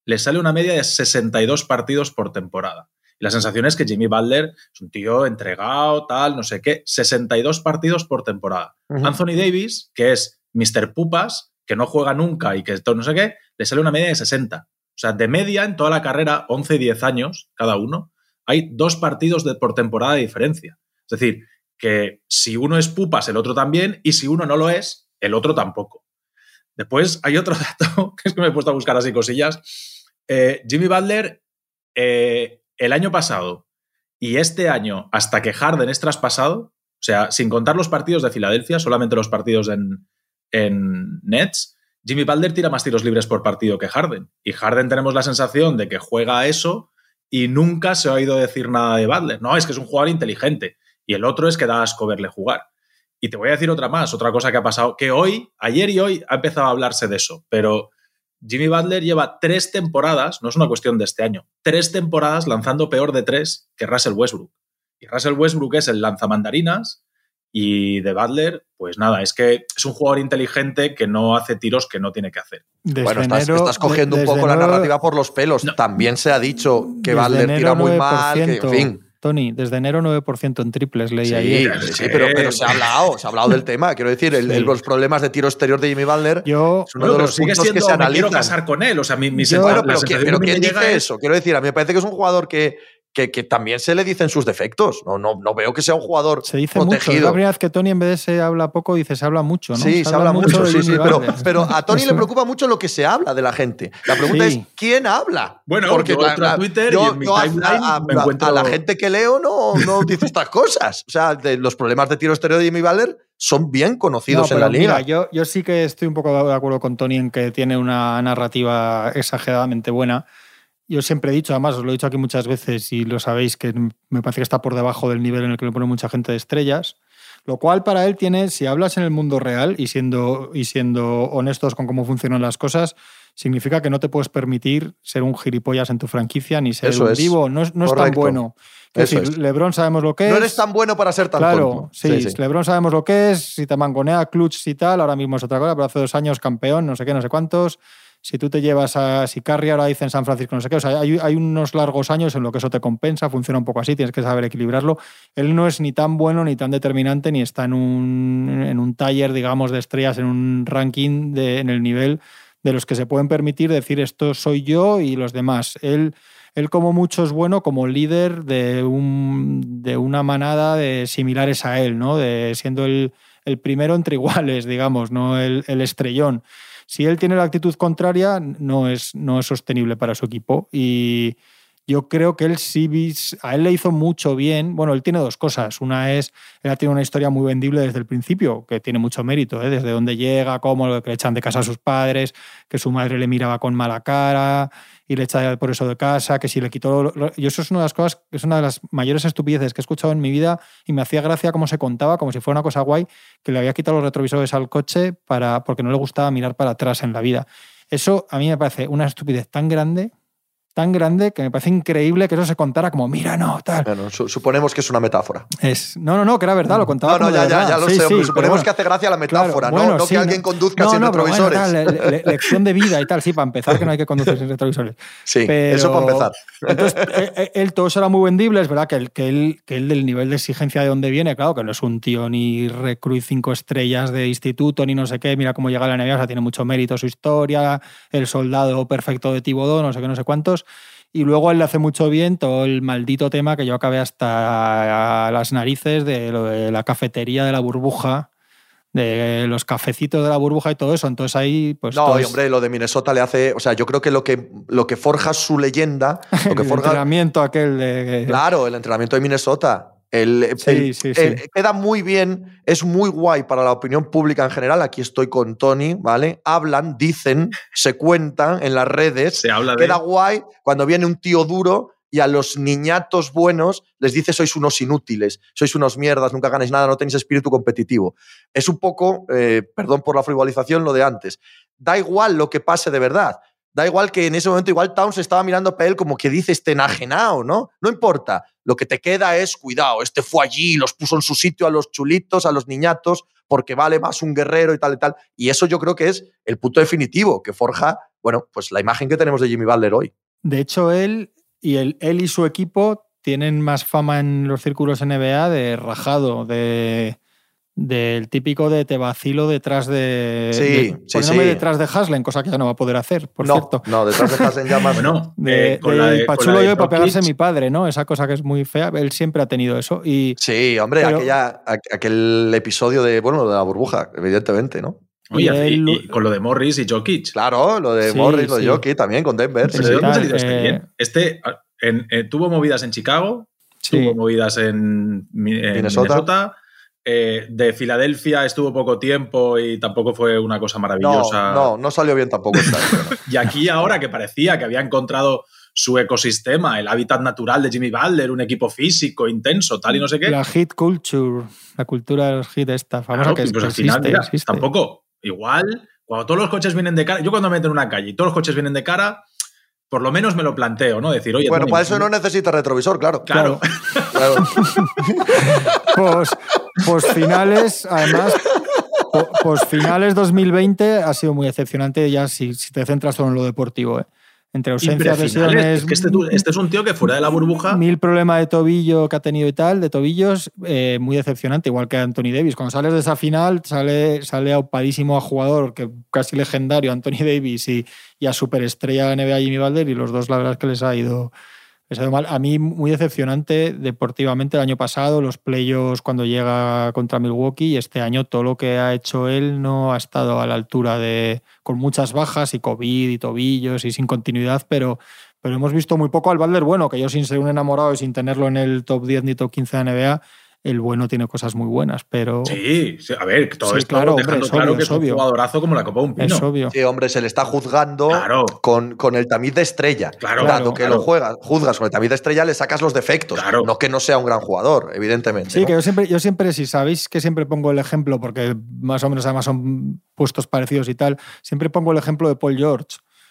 le sale una media de 62 partidos por temporada. Y la sensación es que Jimmy Butler es un tío entregado, tal, no sé qué, 62 partidos por temporada. Uh -huh. Anthony Davis, que es Mr. Pupas, que no juega nunca y que todo no sé qué, le sale una media de 60. O sea, de media en toda la carrera, 11 y 10 años cada uno, hay dos partidos de, por temporada de diferencia. Es decir, que si uno es pupas, el otro también, y si uno no lo es, el otro tampoco. Después hay otro dato, que es que me he puesto a buscar así cosillas. Eh, Jimmy Butler, eh, el año pasado y este año, hasta que Harden es traspasado, o sea, sin contar los partidos de Filadelfia, solamente los partidos en, en Nets, Jimmy Butler tira más tiros libres por partido que Harden. Y Harden tenemos la sensación de que juega a eso y nunca se ha oído decir nada de Butler. No, es que es un jugador inteligente. Y el otro es que da asco verle jugar. Y te voy a decir otra más, otra cosa que ha pasado, que hoy, ayer y hoy ha empezado a hablarse de eso, pero Jimmy Butler lleva tres temporadas, no es una cuestión de este año, tres temporadas lanzando peor de tres que Russell Westbrook. Y Russell Westbrook es el lanzamandarinas y de Butler, pues nada, es que es un jugador inteligente que no hace tiros que no tiene que hacer. Desde bueno, estás, enero, estás cogiendo de, un poco la narrativa por los pelos. No. También se ha dicho que Butler tira muy 9%, mal, que, en fin. Tony, desde enero 9% en triples leí sí, ayer. Sí, pero, pero, se ha hablado, se ha hablado del tema. Quiero decir, el, el, los problemas de tiro exterior de Jimmy Butler yo, es uno de los puntos siendo, que se analizan. quiero casar con él, o sea, mi, mi yo, pero, pero, pero ¿quién dice es... eso? Quiero decir, a mí me parece que es un jugador que, que, que, también se le dicen sus defectos. No, no, no veo que sea un jugador se dice protegido. Mucho. Es la primera vez que Tony en vez de se habla poco dice se habla mucho, ¿no? Sí, se, se habla, habla, mucho, sí, sí, pero, pero, a Tony le preocupa mucho lo que se habla de la gente. La pregunta sí. es ¿quién habla? Bueno, porque yo entro a Twitter yo, y en mi timeline a, a, me encuentro... a, la gente que leo no, no dice estas cosas. O sea, de los problemas de tiro exterior de Jimmy Butler son bien conocidos no, en la liga. Mira, yo, yo sí que estoy un poco de acuerdo con Tony en que tiene una narrativa exageradamente buena. Yo siempre he dicho, además os lo he dicho aquí muchas veces y lo sabéis, que me parece que está por debajo del nivel en el que le pone mucha gente de estrellas. Lo cual para él tiene, si hablas en el mundo real y siendo, y siendo honestos con cómo funcionan las cosas, significa que no te puedes permitir ser un gilipollas en tu franquicia ni ser Eso un es. divo. No, no es tan bueno. Es decir, es. LeBron sabemos lo que es. No eres tan bueno para ser tan Claro, tonto. sí, LeBron sabemos lo que es. Si te mangonea clutch y tal, ahora mismo es otra cosa, pero hace dos años campeón, no sé qué, no sé cuántos si tú te llevas a Sicarri, ahora dicen San Francisco, no sé qué, o sea, hay, hay, unos largos años en lo que eso te compensa, funciona un poco así, tienes que saber equilibrarlo. Él no es ni tan bueno ni tan determinante, ni está en un, en un taller, digamos, de estrellas, en un ranking de, en el nivel de los que se pueden permitir decir esto soy yo y los demás. Él, él como mucho es bueno como líder de, un, de una manada de similares a él, ¿no? De siendo el, el primero entre iguales, digamos, no el, el estrellón si él tiene la actitud contraria, no es, no es sostenible para su equipo. Y yo creo que él sí, a él le hizo mucho bien. Bueno, él tiene dos cosas. Una es, él ha tenido una historia muy vendible desde el principio, que tiene mucho mérito, ¿eh? desde dónde llega, cómo, que le echan de casa a sus padres, que su madre le miraba con mala cara y le echa por eso de casa, que si le quitó... Y eso es una de las cosas, es una de las mayores estupideces que he escuchado en mi vida y me hacía gracia cómo se contaba, como si fuera una cosa guay, que le había quitado los retrovisores al coche para, porque no le gustaba mirar para atrás en la vida. Eso a mí me parece una estupidez tan grande tan grande que me parece increíble que eso se contara como, mira, no, tal. Bueno, su- suponemos que es una metáfora. Es, no, no, no, que era verdad, lo contaba. No, no, ya, ya, ya lo Sí, sé. sí, suponemos bueno. que hace gracia la Claro, metáfora, bueno, ¿no? No sí, que alguien conduzca no, sin no, pero bueno, retrovisores. tal, le- le- lección de vida y tal, sí, para empezar que no hay que conducir sin retrovisores. sí, Pero- eso para empezar. Entonces, eh, eh, él todo eso era muy vendible, es verdad que él, que, él, que él del nivel de exigencia de donde viene, claro, que no es un tío ni recruit cinco estrellas de instituto ni no sé qué, mira cómo llega a la NBA, o sea, tiene mucho mérito su historia, el soldado perfecto de Tibodó, no sé qué, no sé cuántos. Y luego él le hace mucho bien todo el maldito tema que yo acabé hasta las narices de lo de la cafetería de la burbuja, de los cafecitos de la burbuja y todo eso. Entonces ahí, pues. No, es- hombre, lo de Minnesota le hace. O sea, yo creo que lo que, lo que forja su leyenda, lo que el forja. entrenamiento aquel de. Claro, el entrenamiento de Minnesota. El, Sí, el- sí, sí. el- queda muy bien, es muy guay para la opinión pública en general. Aquí estoy con Tony, ¿vale? Hablan, dicen, se cuentan en las redes. Se habla de. Queda guay cuando viene un tío duro y a los niñatos buenos les dice sois unos inútiles, sois unos mierdas, nunca ganáis nada, no tenéis espíritu competitivo. Es un poco, eh, perdón por la frivolización, lo de antes. Da igual lo que pase de verdad. Da igual que en ese momento igual Towns estaba mirando para él como que dice este enajenado, ¿no? No importa. Lo que te queda es, cuidado, este fue allí, los puso en su sitio a los chulitos, a los niñatos, porque vale más un guerrero y tal y tal. Y eso yo creo que es el punto definitivo que forja, bueno, pues la imagen que tenemos de Jimmy Butler hoy. De hecho, él y, él y su equipo tienen más fama en los círculos NBA de rajado, de del típico de te vacilo detrás de. Sí, de- sí, poniéndome sí. detrás de Haslem, cosa que ya no va a poder hacer, por no, cierto. no, detrás de Hasen llamas. Bueno, De, eh, con de la de- con Pachulo la de yo para pegarse Jokic, mi padre, ¿no? Esa cosa que es muy fea. Él siempre ha tenido eso. Y Sí, hombre, Pero- aquella, aqu- aquel episodio de, bueno, lo de la burbuja, evidentemente, ¿no? Oye, y y, él- y con lo de Morris y Jokic. Claro, lo de Sí, Morris, lo de. Jockey también con Denver. Sí, ¿Pero sí, de sí. dónde ha tal, salido este eh, bien? Este ah, en- eh, tuvo movidas en Chicago, sí. tuvo movidas en, Mi- en Minnesota. Minnesota. Eh, de Filadelfia estuvo poco tiempo y tampoco fue una cosa No, maravillosa. no, no salió bien tampoco esta vez, ¿no? Y aquí ahora que parecía que había encontrado su ecosistema, el hábitat natural de Jimmy Butler, un equipo físico, intenso, tal y no sé qué. La hit culture, la cultura de los hits esta famosa Claro, que, pues al final, existe, mira, existe. tampoco. Igual, cuando todos los coches vienen de cara, yo cuando me meto en una calle y todos los coches vienen de cara, por lo menos me lo planteo, ¿no? Decir, oye, Bueno, para eso no necesita retrovisor, claro. Claro. Claro. Pues, pues finales, además, po- pues finales 2020 ha sido muy decepcionante ya si, si te centras solo en lo deportivo. ¿eh? Entre ausencias, lesiones, es que este, este es un tío que fuera de la burbuja. mil problemas de tobillo que ha tenido y tal, de tobillos, eh, muy decepcionante, igual que Anthony Davis. Cuando sales de esa final, sale, sale aupadísimo a jugador que casi legendario, Anthony Davis, y, y a superestrella NBA Jimmy Butler, y los dos la verdad es que les ha ido, mal. A mí muy decepcionante deportivamente el año pasado, los playoffs cuando llega contra Milwaukee, y este año todo lo que ha hecho él no ha estado a la altura de, con muchas bajas y COVID y tobillos y sin continuidad, pero pero hemos visto muy poco al Butler bueno, que yo sin ser un enamorado y sin tenerlo en el top 10 ni top 15 de NBA, el bueno tiene cosas muy buenas, pero Sí, sí, a ver, todo Sí, esto claro, dejando hombre, es claro obvio, que es es un obvio. jugadorazo como la Copa de un es Pino. obvio. Sí, hombre, se le está juzgando Claro. con, con el tamiz de estrella. Claro, Dado claro, que claro. lo juegas, juzgas con el tamiz de estrella, le sacas los defectos. Claro. No que no sea un gran jugador, evidentemente. Sí, ¿no? que yo siempre, yo siempre, si sabéis que siempre pongo el ejemplo, porque más o menos además son puestos parecidos y tal, siempre pongo el ejemplo de Paul George.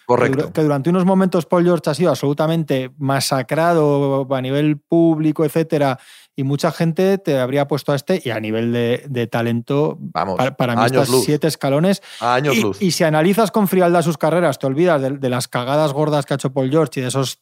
Que, Correcto. que durante unos momentos Paul George ha sido absolutamente masacrado a nivel público, etcétera, y mucha gente te habría puesto a este, y a nivel de, de talento, Vamos, para, para mí luz. siete escalones. A años y, luz. y si analizas con frialdad sus carreras, te olvidas de, de las cagadas gordas que ha hecho Paul George y de esos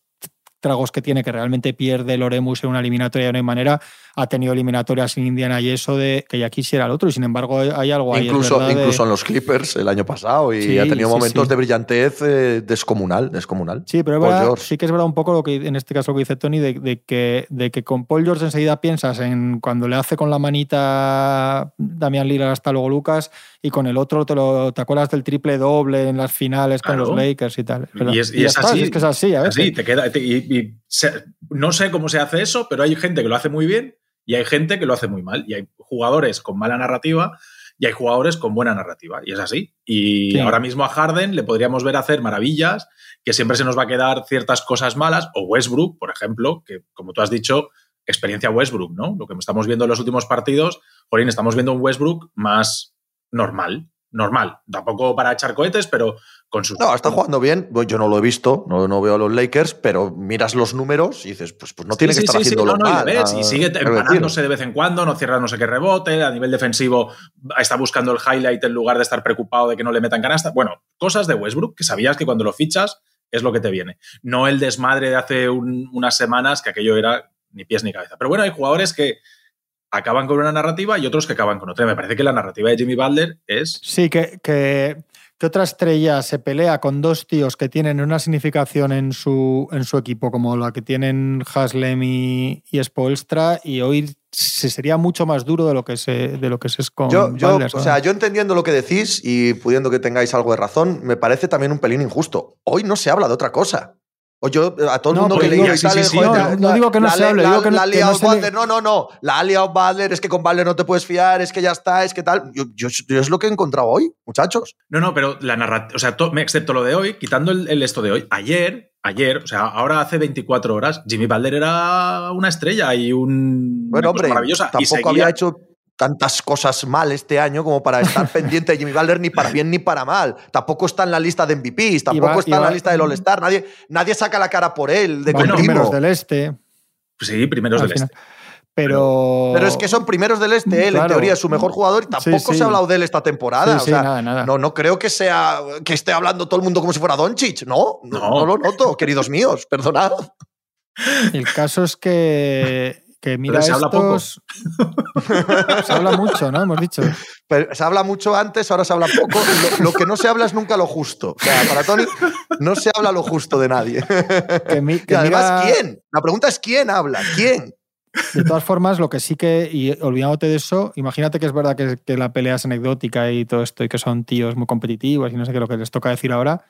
tragos que tiene, que realmente pierde Loremus en una eliminatoria de hay manera, ha tenido eliminatorias sin Indiana y eso de que ya quisiera el otro, y sin embargo hay algo ahí. Incluso, verdad, de- incluso en los Clippers el año pasado y Sí, ha tenido sí, momentos sí. de brillantez eh, descomunal, descomunal. Sí, pero verdad- sí que es verdad un poco lo que en este caso lo que dice Tony, de, de que, de que con Paul George enseguida piensas en cuando le hace con la manita Damián Lillard hasta luego Lucas y con el otro te, lo, te acuerdas del triple doble en las finales Claro. con los Lakers y tal. Y es, y ya es está, así. es que es así, a veces. Así, te queda. te- y- y se- no sé cómo se hace eso, pero hay gente que lo hace muy bien y hay gente que lo hace muy mal. Y hay jugadores con mala narrativa y hay jugadores con buena narrativa. Y es así. Y Sí. ahora mismo a Harden le podríamos ver hacer maravillas, que siempre se nos va a quedar ciertas cosas malas. O Westbrook, por ejemplo, que como tú has dicho, experiencia Westbrook, ¿no? Lo que estamos viendo en los últimos partidos, Jolín, estamos viendo un Westbrook más normal. normal. Tampoco para echar cohetes, pero con sus. No, está jugando bien. Yo no lo he visto, no, no veo a los Lakers, pero miras los números y dices, pues, pues no tiene Sí, que sí, estar sí, sí, haciendo no, no, y mal. le ves, ah, y sigue empanándose de vez en cuando, no cierra no sé qué rebote, a nivel defensivo está buscando el highlight en lugar de estar preocupado de que no le metan canasta. Bueno, cosas de Westbrook que sabías que cuando lo fichas es lo que te viene. No el desmadre de hace un- unas semanas que aquello era ni pies ni cabeza. Pero bueno, hay jugadores que acaban con una narrativa y otros que acaban con otra. Me parece que la narrativa de Jimmy Butler es Sí, que, que, otra estrella se pelea con dos tíos que tienen una significación en su, en su equipo, como la que tienen Haslem y, y Spoelstra, y hoy se sería mucho más duro de lo que se, de lo que se es con Yo, yo, o sea, yo entendiendo lo que decís y pudiendo que tengáis algo de razón, me parece también un pelín injusto. Hoy no se habla de otra cosa. O yo, a todo el No, mundo que digo- leí y sí, tal, sí, eh, sí, joder, no, digo que no la- se hable, la- digo que no- la ha que liado le- no, no, no. La ha liado Butler, es que con Butler no te puedes fiar, es que ya está, es que tal. Yo, yo- yo es lo que he encontrado hoy, muchachos. No, no, pero la narrativa, o sea, to- excepto lo de hoy, quitando el, el esto de hoy, ayer, ayer, o sea, ahora hace 24 horas, Jimmy Butler era una estrella y un Bueno, hombre, maravillosa. y tampoco seguía- había hecho tantas cosas mal este año como para estar pendiente de Jimmy Butler ni para bien ni para mal. Tampoco está en la lista de MVPs, tampoco va- está en la lista del All-Star. Nadie, nadie saca la cara por él de Bueno, continuo. primeros del este. Sí, primeros al del final. este. Pero, Pero es que son primeros del este, él en teoría es su mejor jugador y tampoco Sí, sí. se ha hablado de él esta temporada. Sí, o sí, sea, nada, nada. No, no creo que sea que esté hablando todo el mundo como si fuera Doncic. No, no, No. no lo noto, queridos míos, perdonad. El caso es que, que mira se habla poco. se habla mucho, ¿no? Hemos dicho. Pero se habla mucho antes, ahora se habla poco. Lo, lo que no se habla es nunca lo justo. O sea, para Tony no se habla lo justo de nadie. Que mi- Y que además, mira- ¿quién? La pregunta es ¿quién habla? ¿Quién? De todas formas, lo que sí que, y olvidándote de eso, imagínate que es verdad que, que la pelea es anecdótica y todo esto, y que son tíos muy competitivos y no sé qué lo que les toca decir ahora.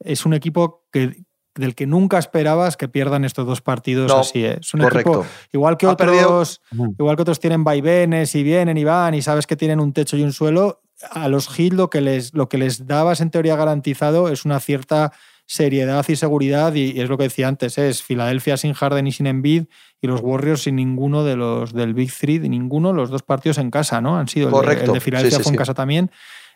Es un equipo que, del que nunca esperabas que pierdan estos dos partidos No, así. ¿eh? Es un Correcto. equipo, igual que Ha perdido- otros, igual que otros tienen vaivenes y vienen y van y sabes que tienen un techo y un suelo. A los Heat lo que les, lo que les dabas en teoría garantizado es una cierta seriedad y seguridad y, y es lo que decía antes, es Filadelfia sin Harden y sin Embiid y los Warriors sin ninguno de los del Big Three, de ninguno, los dos partidos en casa, ¿no? Han sido el de- Correcto. el de, Filadelfia Sí, sí, fue en sí. casa también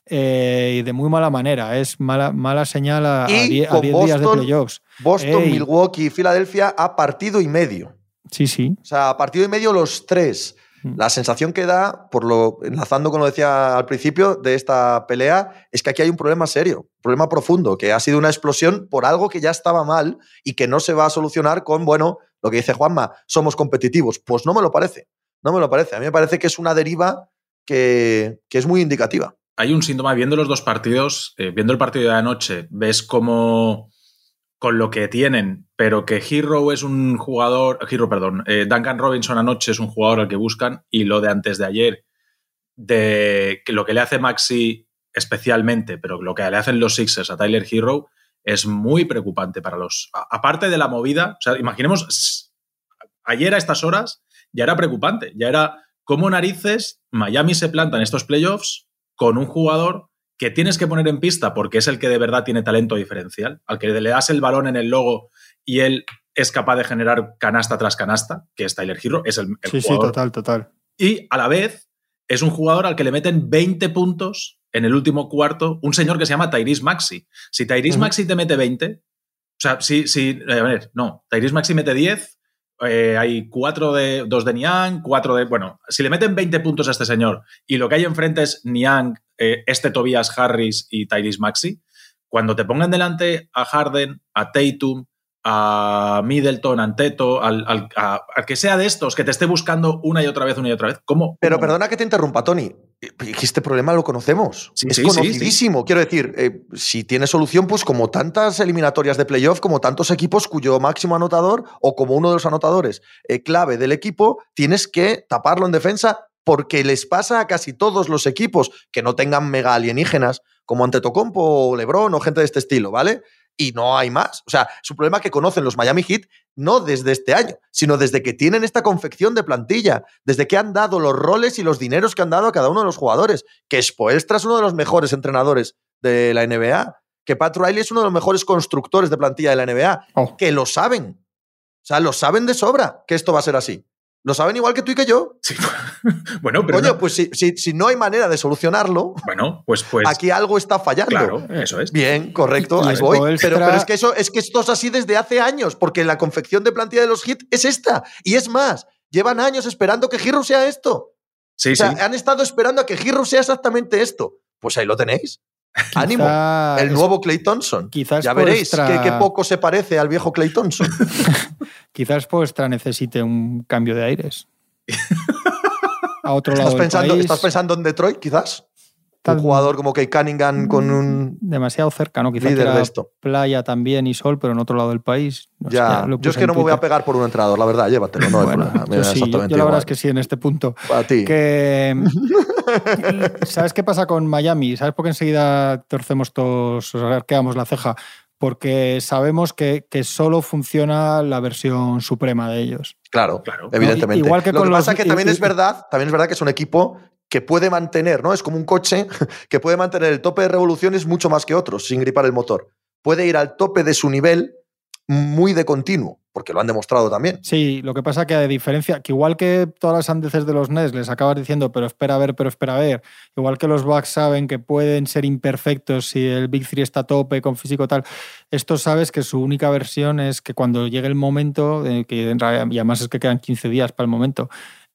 eh, y de muy mala manera, es mala, mala señal a a Y die- a con 10 días de playoffs. Boston, Ey. Milwaukee y Filadelfia a partido y medio. Sí, sí. O sea, a partido y medio los tres. Mm. La sensación que da, por lo enlazando con lo que decía al principio de esta pelea, es que aquí hay un problema serio, un problema profundo, que ha sido una explosión por algo que ya estaba mal y que no se va a solucionar con, bueno, lo que dice Juanma, somos competitivos. Pues no me lo parece, no me lo parece. A mí me parece que es una deriva que, que es muy indicativa. Hay un síntoma, viendo los dos partidos, eh, viendo el partido de anoche, ves cómo con lo que tienen, pero que Hero es un jugador, Hero, perdón, eh, Duncan Robinson anoche es un jugador al que buscan y lo de antes de ayer, de lo que le hace Maxi especialmente, pero lo que le hacen los Sixers a Tyler Hero es muy preocupante para los... Aparte de la movida, o sea, imaginemos, ayer a estas horas ya era preocupante, ya era cómo narices Miami se planta en estos playoffs con un jugador que tienes que poner en pista porque es el que de verdad tiene talento diferencial, al que le das el balón en el logo y él es capaz de generar canasta tras canasta, que es Tyler Hero, es el, el Sí, sí, jugador. total, total. Y a la vez es un jugador al que le meten 20 puntos en el último cuarto, un señor que se llama Tyrese Maxi. Si Tyrese. Maxi te mete 20, o sea, si, si a ver, no, Tyrese Maxi mete 10, eh, hay 4 de, 2 de Niang, 4 de, bueno, si le meten 20 puntos a este señor y lo que hay enfrente es Niang, eh, este Tobias Harris y Tyrese Maxi, cuando te pongan delante a Harden, a Tatum, a Middleton, a Anteto, al, al- a- al que sea de estos que te esté buscando una y otra vez, una y otra vez. ¿Cómo? Pero cómo? perdona que te interrumpa, Tony. Este problema lo conocemos. Sí, es sí, sí, conocidísimo. Quiero decir, eh, si tiene solución, pues como tantas eliminatorias de playoff, como tantos equipos cuyo máximo anotador o como uno de los anotadores eh, clave del equipo, tienes que taparlo en defensa porque les pasa a casi todos los equipos que no tengan mega alienígenas como Antetokounmpo o LeBron o gente de este estilo, ¿vale? Y no hay más. O sea, es un problema que conocen los Miami Heat no desde este año, sino desde que tienen esta confección de plantilla, desde que han dado los roles y los dineros que han dado a cada uno de los jugadores. Que Spoelstra es uno de los mejores entrenadores de la NBA, que Pat Riley es uno de los mejores constructores de plantilla de la NBA, Oh. que lo saben. O sea, lo saben de sobra que esto va a ser así. Lo saben igual que tú y que yo. Sí. bueno, pero. Coño, no- pues si, si- si no hay manera de solucionarlo, Bueno, pues, pues. aquí algo está fallando. Claro, eso es. Bien, correcto, Y ahí voy. Pero es que eso es que esto es así desde hace años, porque la confección de plantilla de los hits es esta. Y es más, llevan años esperando que Hero sea esto. Sí, o sea, sí. han estado esperando a que Hero sea exactamente esto. Pues ahí lo tenéis. Ánimo. El nuevo Clay Thompson. quizás ya veréis Spoelstra- que, que poco se parece al viejo Clay Thompson. Quizás Poestra necesite un cambio de aires. A otro lado ¿Estás del pensando, país, ¿Estás pensando en Detroit, quizás? Un jugador como Kay Cunningham con un demasiado cerca, ¿no? Quizás líder de esto. playa también y sol, pero en otro lado del país. No sé, Ya, yo es que no me voy a pegar por un entrenador, la verdad, llévatelo, no hay Bueno, problema. me yo da sí, yo, la verdad es que sí, en este punto. Para ti. Que, ¿Sabes qué pasa con Miami? ¿Sabes por qué enseguida torcemos todos, o sea, arqueamos la ceja? Porque sabemos que, que solo funciona la versión suprema de ellos. Claro, Claro. evidentemente. No, igual que Lo con que los- pasa es que también y- es verdad, también es verdad que es un equipo que puede mantener, ¿no? Es como un coche que puede mantener el tope de revoluciones mucho más que otros, sin gripar el motor. Puede ir al tope de su nivel muy de continuo, porque lo han demostrado también. Sí, lo que pasa que a diferencia, que igual que todas las andeces de los Nets les acabas diciendo, pero espera a ver, pero espera a ver, igual que los Bucks saben que pueden ser imperfectos si el Big Three está a tope con físico tal, estos sabes que su única versión es que cuando llegue el momento, eh, que y además es que quedan 15 días para el momento,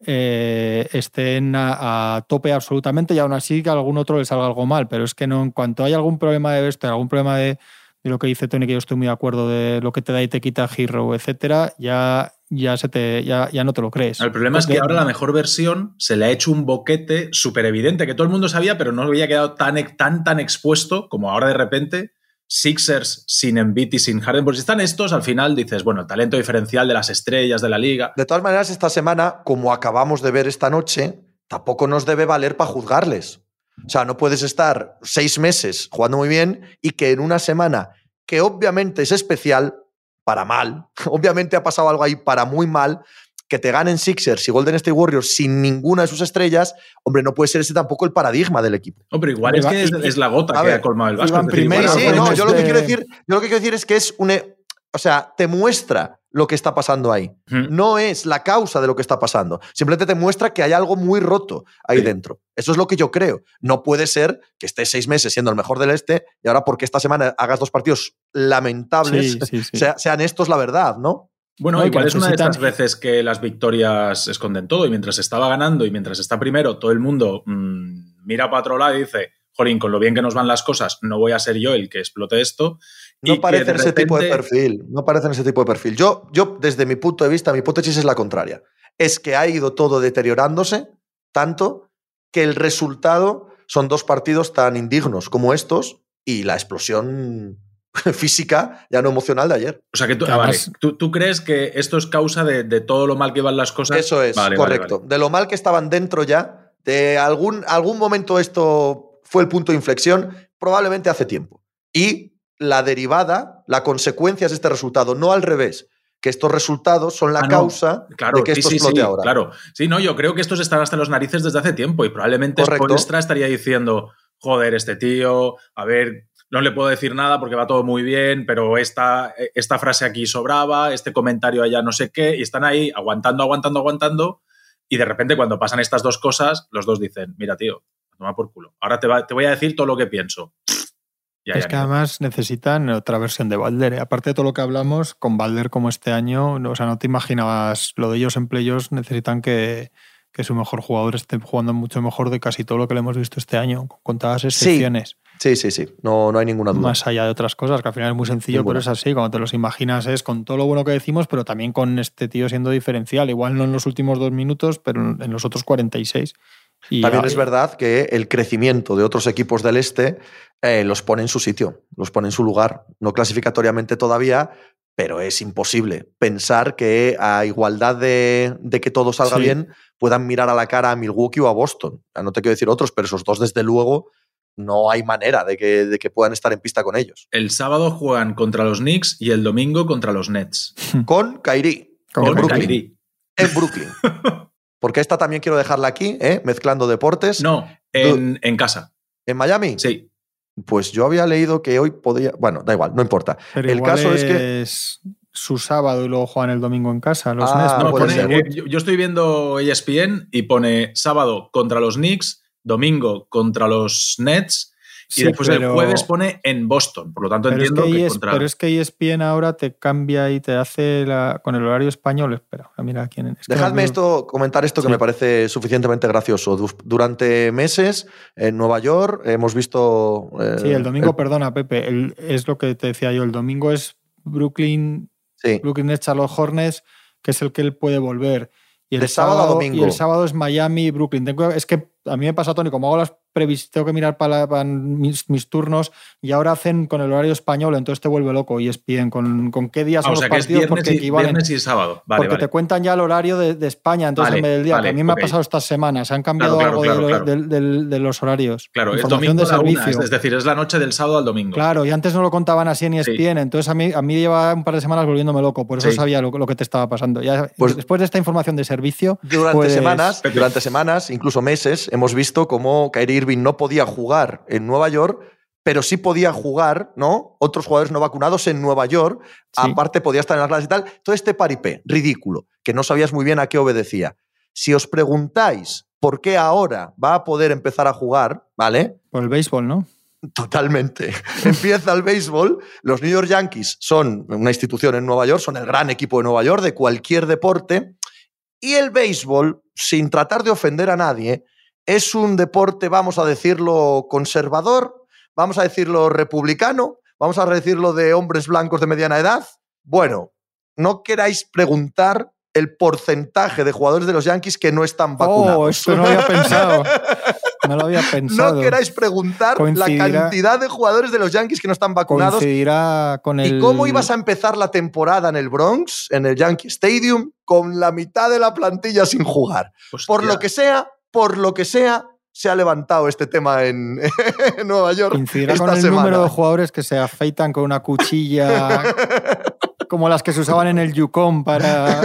eh, estén a, a tope absolutamente y aún así que a algún otro le salga algo mal, pero es que no, en cuanto hay algún problema de esto, algún problema de, de lo que dice Tony, que yo estoy muy de acuerdo de lo que te da y te quita Hero, etcétera, ya, ya, se te, ya, ya no te lo crees. El problema es que ahora la mejor versión se le ha hecho un boquete súper evidente que todo el mundo sabía, pero no había quedado tan, tan, tan expuesto como ahora de repente. Sixers sin Embiid y sin Harden, porque si están estos, al final dices, bueno, el talento diferencial de las estrellas de la liga. De todas maneras, esta semana, como acabamos de ver esta noche, tampoco nos debe valer para juzgarles. O sea, no puedes estar seis meses jugando muy bien y que en una semana, que obviamente es especial, para mal, obviamente ha pasado algo ahí para muy mal, que te ganen Sixers y Golden State Warriors sin ninguna de sus estrellas, hombre, no puede ser ese tampoco el paradigma del equipo. Pero igual Hombre, es que es, la gota a que ver, ha colmado el decir, primero, Sí, no, yo lo que quiero decir, yo lo que quiero decir es que es un, e- o sea, te muestra lo que está pasando ahí. No es la causa de lo que está pasando. Simplemente te muestra que hay algo muy roto ahí Sí. dentro. Eso es lo que yo creo. No puede ser que estés seis meses siendo el mejor del este y ahora porque esta semana hagas dos partidos lamentables, Sí, sí, sí. sea- sean estos la verdad, ¿no? Bueno, No, igual es una de estas veces que las victorias esconden todo y mientras estaba ganando y mientras está primero, todo el mundo mm, mira para otro lado y dice, jolín, con lo bien que nos van las cosas, no voy a ser yo el que explote esto. No parecen de ese tipo de repente- perfil. No parecen ese tipo de perfil. Yo, yo, desde mi punto de vista, mi hipótesis es la contraria. Es que ha ido todo deteriorándose tanto que el resultado son dos partidos tan indignos como estos y la explosión física, ya no emocional de ayer. O sea, que tú, ah, vale, ¿Tú, tú crees que esto es causa de, de todo lo mal que van las cosas? Eso es, Vale, vale, correcto. vale. De lo mal que estaban dentro ya, de algún, algún momento esto fue el punto de inflexión, probablemente hace tiempo. Y la derivada, la consecuencia es este resultado, no al revés, que estos resultados son la Ah, no. causa Claro, de que esto sí, explote sí, ahora. Claro. Sí, no, yo creo que estos están hasta los narices desde hace tiempo y probablemente. Spoelstra estaría diciendo, joder, este tío, a ver, no le puedo decir nada porque va todo muy bien, pero esta, esta frase aquí sobraba, este comentario allá no sé qué, y están ahí aguantando, aguantando, aguantando, y de repente cuando pasan estas dos cosas, los dos dicen, mira, tío, toma por culo, ahora te, va- te voy a decir todo lo que pienso. Ya, es ya, que además necesitan otra versión de Balder. ¿eh? Aparte de todo lo que hablamos, con Balder como este año, no- o sea, no te imaginabas lo de ellos en playoffs, necesitan que, que su mejor jugador esté jugando mucho mejor de casi todo lo que le hemos visto este año, con todas excepciones. Sí, sí, sí, no, no hay ninguna duda. Más allá de otras cosas, que al final es muy sencillo, Ninguna. pero es así. Cuando te los imaginas es con todo lo bueno que decimos, pero también con este tío siendo diferencial. Igual no en los últimos dos minutos, pero en los otros 46. Y También es verdad que el crecimiento de otros equipos del este eh, los pone en su sitio, los pone en su lugar. No clasificatoriamente todavía, pero es imposible pensar que a igualdad de, de que todo salga Sí. bien puedan mirar a la cara a Milwaukee o a Boston. Ya No te quiero decir otros, pero esos dos desde luego no hay manera de que, de que puedan estar en pista con ellos. El sábado juegan contra los Knicks y el domingo contra los Nets. Con Kyrie, Con en Brooklyn. Kyrie. En Brooklyn. Porque esta también quiero dejarla aquí, ¿eh? mezclando deportes. No, en, en casa. En Miami. Sí. Pues yo había leído que hoy podía. Bueno, da igual, no importa. pero el igual caso es que- es su sábado y luego juegan el domingo en casa. Los Ah, Nets, No, ¿no? puede pone- ser. eh, yo, yo estoy viendo ESPN y pone sábado contra los Knicks, domingo contra los Nets Sí, y después el jueves pone en Boston. Por lo tanto, Pero es, entiendo que que, ES contra. pero es que ESPN ahora te cambia y te hace la- con el horario español. Espera, mira quién es. Dejadme esto, comentar esto que me parece suficientemente gracioso. Du- Durante meses en Nueva York hemos visto. eh, Sí, el domingo, el- perdona, Pepe, el- es lo que te decía yo. El domingo es Brooklyn, sí. Brooklyn a los Hornets, que es el que él puede volver. Y el De sábado a domingo. Y el sábado es Miami y Brooklyn. Tengo- es que a mí me pasa, Tony, como hago las previsiones, tengo que mirar para, para mis, mis turnos y ahora hacen con el horario español, entonces te vuelve loco y espien con, con qué días Ah, son o sea, los que es partidos viernes porque y, equivalen. viernes y sábado. Vale, porque vale. te cuentan ya el horario de, de España, entonces Vale, en vez del día, vale, que a mí me ha pasado estas semanas, se han cambiado claro, algo claro, de, lo- los horarios. Claro, es Información domingo de una, servicio. es decir, es la noche del sábado al domingo. Claro, y antes no lo contaban así en E Sí. ESPN, entonces a mí, a mí lleva un par de semanas volviéndome loco, por eso Sí. sabía lo, lo que te estaba pasando. Ya, Pues- después de esta información de servicio, Durante puedes- semanas, durante semanas, incluso meses, hemos visto cómo Kyrie Irving no podía jugar en Nueva York, pero sí podía jugar, ¿no? Otros jugadores no vacunados en Nueva York. Sí. Aparte, podía estar en las clases y tal. Todo este paripé ridículo, que no sabías muy bien a qué obedecía. Si os preguntáis por qué ahora va a poder empezar a jugar, ¿vale? por el béisbol, ¿no? Totalmente. Empieza el béisbol. Los New York Yankees son una institución en Nueva York, son el gran equipo de Nueva York de cualquier deporte. Y el béisbol, sin tratar de ofender a nadie, es un deporte, vamos a decirlo, conservador, vamos a decirlo republicano, vamos a decirlo de hombres blancos de mediana edad. Bueno, no queráis preguntar el porcentaje de jugadores de los Yankees que no están vacunados. Oh, esto no lo había pensado. No lo había pensado. No queráis preguntar la cantidad de jugadores de los Yankees que no están vacunados. Coincidirá con el. ¿Y cómo ibas a empezar la temporada en el Bronx, en el Yankee Stadium, con la mitad de la plantilla sin jugar? Hostia. Por lo que sea, por lo que sea, se ha levantado este tema en, en Nueva York. Coincidirá esta con el semana. número de jugadores que se afeitan con una cuchilla como las que se usaban en el Yukon para,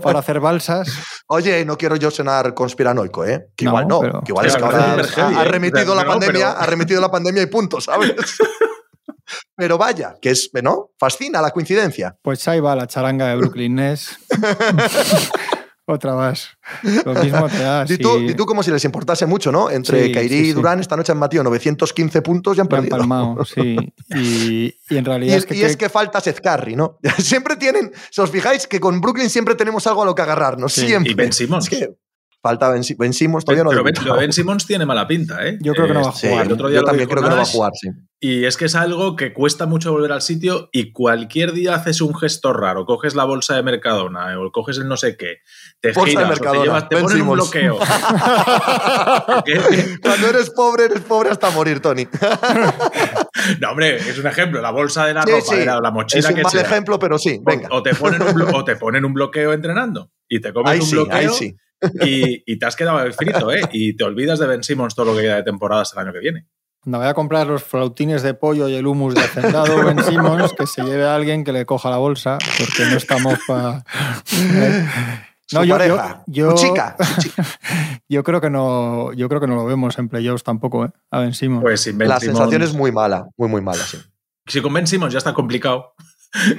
para hacer balsas. Oye, no quiero yo sonar conspiranoico, ¿eh? Que No, igual no, pero- que igual es que ahora ha remitido la no, pandemia, pero- ha remitido la pandemia y punto, ¿sabes? Pero vaya, que es, ¿no? Fascina la coincidencia. Pues ahí va la charanga de Brooklyn Nets. Otra más. Lo mismo te da. Di si tú, di tú como si les importase mucho, ¿no? Entre Sí, Kairi sí, y sí. Durán esta noche han batido 915 puntos y han perdido. palmado, sí. Y, y en Y, realidad es, es que, y es que falta Seth Curry, ¿no? Siempre tienen, si os fijáis, que con Brooklyn siempre tenemos algo a lo que agarrarnos. Sí. Siempre. Y Ben Simmons. Es que falta Ben, Ben Simmons, todavía no Pero ben, lo Ben Simmons tiene mala pinta, ¿eh? Yo creo que no va a Sí, jugar. el otro día yo también creo que no va a jugar, sí. Y es que es algo que cuesta mucho volver al sitio y cualquier día haces un gesto raro, coges la bolsa de Mercadona o coges el no sé qué, te Bolsa de giras o te, llevas, te ponen un bloqueo. Cuando eres pobre, eres pobre hasta morir, Tony. no, hombre, es un ejemplo. La bolsa de la Sí, ropa, sí. de la, la mochila Es un que mal sea. ejemplo, pero sí, O- venga. O, te ponen un, o te ponen un bloqueo entrenando y te comes Ahí un sí, bloqueo ahí sí. Y, y te has quedado frito, ¿eh? Y te olvidas de Ben Simmons todo lo que queda de temporada hasta el año que viene. Cuando vaya a comprar los flautines de pollo y el humus de hacendado Ben Simmons, que se lleve a alguien que le coja la bolsa, porque no estamos para... Su pareja, yo, su chica, yo creo que no, yo creo que no lo vemos en playoffs tampoco, ¿eh? A Ben Simmons. Pues sin Ben La Simmons- sensación es muy mala, muy, muy mala, sí. Si con Ben Simmons ya está complicado.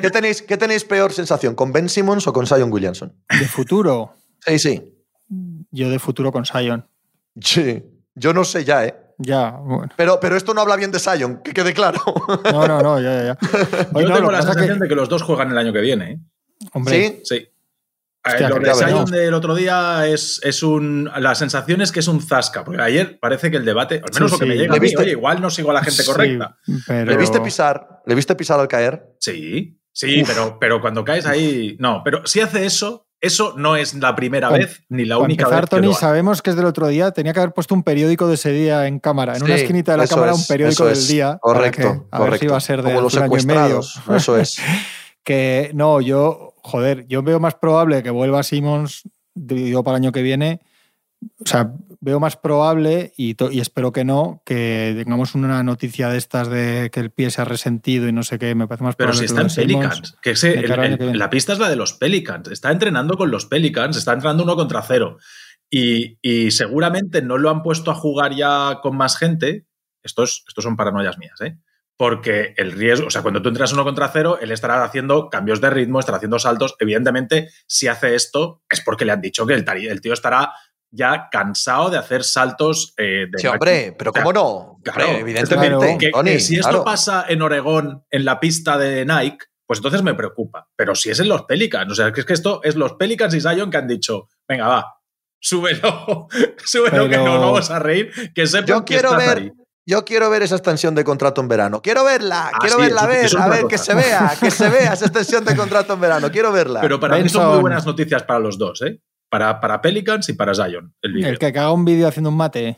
¿Qué tenéis, ¿Qué tenéis peor sensación, con Ben Simmons o con Zion Williamson? De futuro, Sí, sí. Yo de futuro con Sion. Sí. Yo no sé ya, ¿eh? Ya, bueno. Pero, pero esto no habla bien de Zion, que quede claro. No, no, no, ya, ya. ya. Oye, Yo no, tengo la sensación que- de que los dos juegan el año que viene. ¿eh? Hombre, ¿Sí? Sí. Hostia, lo de veremos. del otro día es, es un. La sensación es que es un zasca, porque ayer parece que el debate, al menos Sí, lo que me llega ¿Le a mí, oye, igual no sigo a la gente sí, correcta. pero... ¿Le viste pisar? ¿Le viste pisar al caer? Sí, sí, pero, pero cuando caes ahí. No, pero si hace eso, eso no es la primera vez ni la única empezar, vez. que Tony, lo sabemos que es del otro día. Tenía que haber puesto un periódico de ese día en cámara. En una esquinita de la cámara, es, un periódico del es. día. Correcto, que- a ver si correcto. iba a ser de Como los año y medio. secuestrados. Eso es. Que no, yo, joder, yo veo más probable que vuelva Simmons, digo, para el año que viene. O sea, veo más probable, y, espero que no, que tengamos una noticia de estas de que el pie se ha resentido y no sé qué. Me parece más Pero probable si que está en. Pelicans, que el- el- que la pista es la de los Pelicans, está entrenando con los Pelicans, está entrenando uno contra cero. Y, y seguramente no lo han puesto a jugar ya con más gente. Estos, estos son paranoias mías, ¿eh? porque el riesgo, o sea, cuando tú entras uno contra cero, él estará haciendo cambios de ritmo, estará haciendo saltos. Evidentemente, si hace esto, es porque le han dicho que el tío estará ya cansado de hacer saltos eh, de Sí, hombre, pero ¿cómo no? Claro, Hombre, evidentemente. que- que Tony, si esto claro. pasa en Oregón, en la pista de Nike, pues entonces me preocupa. Pero si es en los Pelicans, o sea, que es que esto es los Pelicans y Zion que han dicho, venga, va, súbelo, súbelo que Pero- nos vamos a reír, que sepan Yo que quiero estás ver, ahí. yo quiero ver esa extensión de contrato en verano. Quiero verla, Ah, quiero sí, verla, a ver, a ver, que se vea, que se vea esa extensión de contrato en verano. Quiero verla. Pero para mí son muy buenas noticias para los dos, ¿eh? Para, para Pelicans y para Zion, el vídeo. El que haga un vídeo haciendo un mate.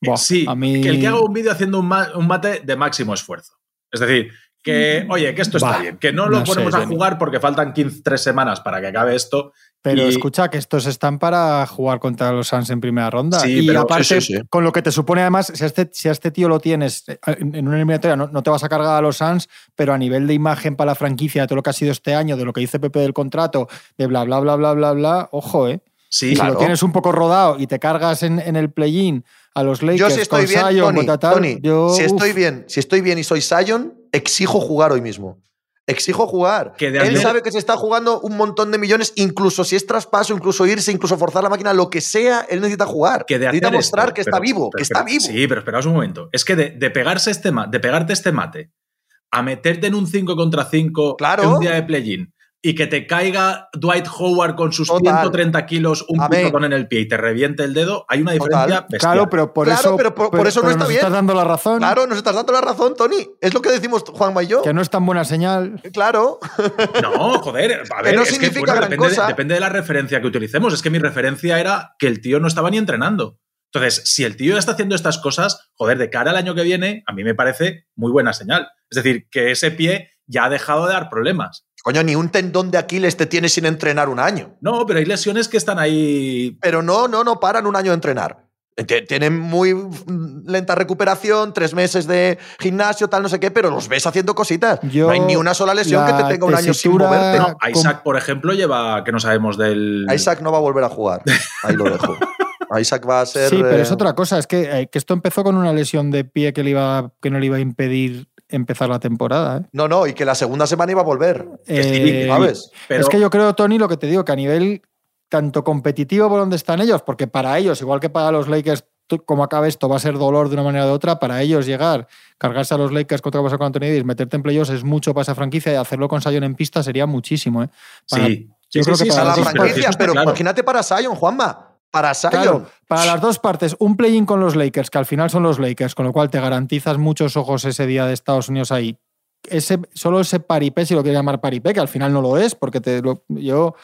Buah, sí, a mí... que el que haga un vídeo haciendo un, ma- un mate de máximo esfuerzo. Es decir, que, oye, que esto está bien, que no lo no sé, ponemos a jugar porque faltan 15, 3 semanas para que acabe esto. Pero y- escucha que estos están para jugar contra los Suns en primera ronda. Sí, y pero- aparte, sí, con lo que te supone además, si a este, si a este tío lo tienes eh, en, una eliminatoria, no, no te vas a cargar a los Suns, pero a nivel de imagen para la franquicia, de todo lo que ha sido este año, de lo que dice Pepe del contrato, de bla, bla, bla, bla, bla, bla, ojo, ¿eh? Sí, Y si lo tienes un poco rodado y te cargas en, en el play-in a los Lakers yo si estoy con bien, Zion, Tony, yo, si estoy bien, si estoy bien y soy Sion, exijo jugar hoy mismo. Exijo jugar. Que de Él sabe que se está jugando un montón de millones, incluso si es traspaso, incluso irse, incluso forzar la máquina, lo que sea, él necesita jugar. que de necesita mostrar esto, que está pero- vivo, pero- que está pero- vivo. Sí, pero esperaos un momento. Es que de, de pegarse este de pegarte este mate a meterte en un 5 contra 5 Claro. en un día de play-in y que te caiga Dwight Howard con sus Total. 130 kilos, un pistón en el pie y te reviente el dedo, hay una Total. diferencia bestial. Claro, pero por Claro, eso, pero por- por eso no está nos bien. estás dando la razón. Claro, nos estás dando la razón, Tony. Es lo que decimos Juanma y yo. Que no es tan buena señal. Claro. No, joder, a ver, no es que significa bueno, gran depende, de- cosa. depende de la referencia que utilicemos. Es que mi referencia era que el tío no estaba ni entrenando. Entonces, si el tío ya está haciendo estas cosas, joder, de cara al año que viene, a mí me parece muy buena señal. Es decir, que ese pie ya ha dejado de dar problemas. Coño, ni un tendón de Aquiles te tiene sin entrenar un año. No, pero hay lesiones que están ahí. Pero no, no, no paran un año de entrenar. T- Tienen muy lenta recuperación, tres meses de gimnasio, tal, no sé qué, pero los ves haciendo cositas. Yo- no hay ni una sola lesión que te tenga un año sin moverte. No, Isaac, por ejemplo, lleva que no sabemos del. Isaac no va a volver a jugar. Ahí lo dejo. Isaac va a ser. Sí, pero es eh, otra cosa. Es que, eh, que esto empezó con una lesión de pie que, le iba, que no le iba a impedir empezar la temporada. ¿eh? No, no, y que la segunda semana iba a volver. Eh, ¿Sabes? Pero Es que yo creo, Tony, lo que te digo, que a nivel tanto competitivo por donde están ellos, porque para ellos, igual que para los Lakers, tú- como acabe esto, va a ser dolor de una manera u otra, para ellos llegar, cargarse a los Lakers contra pasó con Anthony Davis, meterte en playoffs es mucho para esa franquicia y hacerlo con Sion en pista sería muchísimo. ¿eh? Para- sí. yo Sí, creo sí, que sí, Para la sí, sí, franquicia, pero claro. imagínate para Sion, Juanma. Para. Claro, para las dos partes, un play-in con los Lakers, que al final son los Lakers, con lo cual te garantizas muchos ojos ese día de Estados Unidos ahí. Ese, solo ese paripé, si lo quieres llamar paripé, que al final no lo es, porque te lo- yo,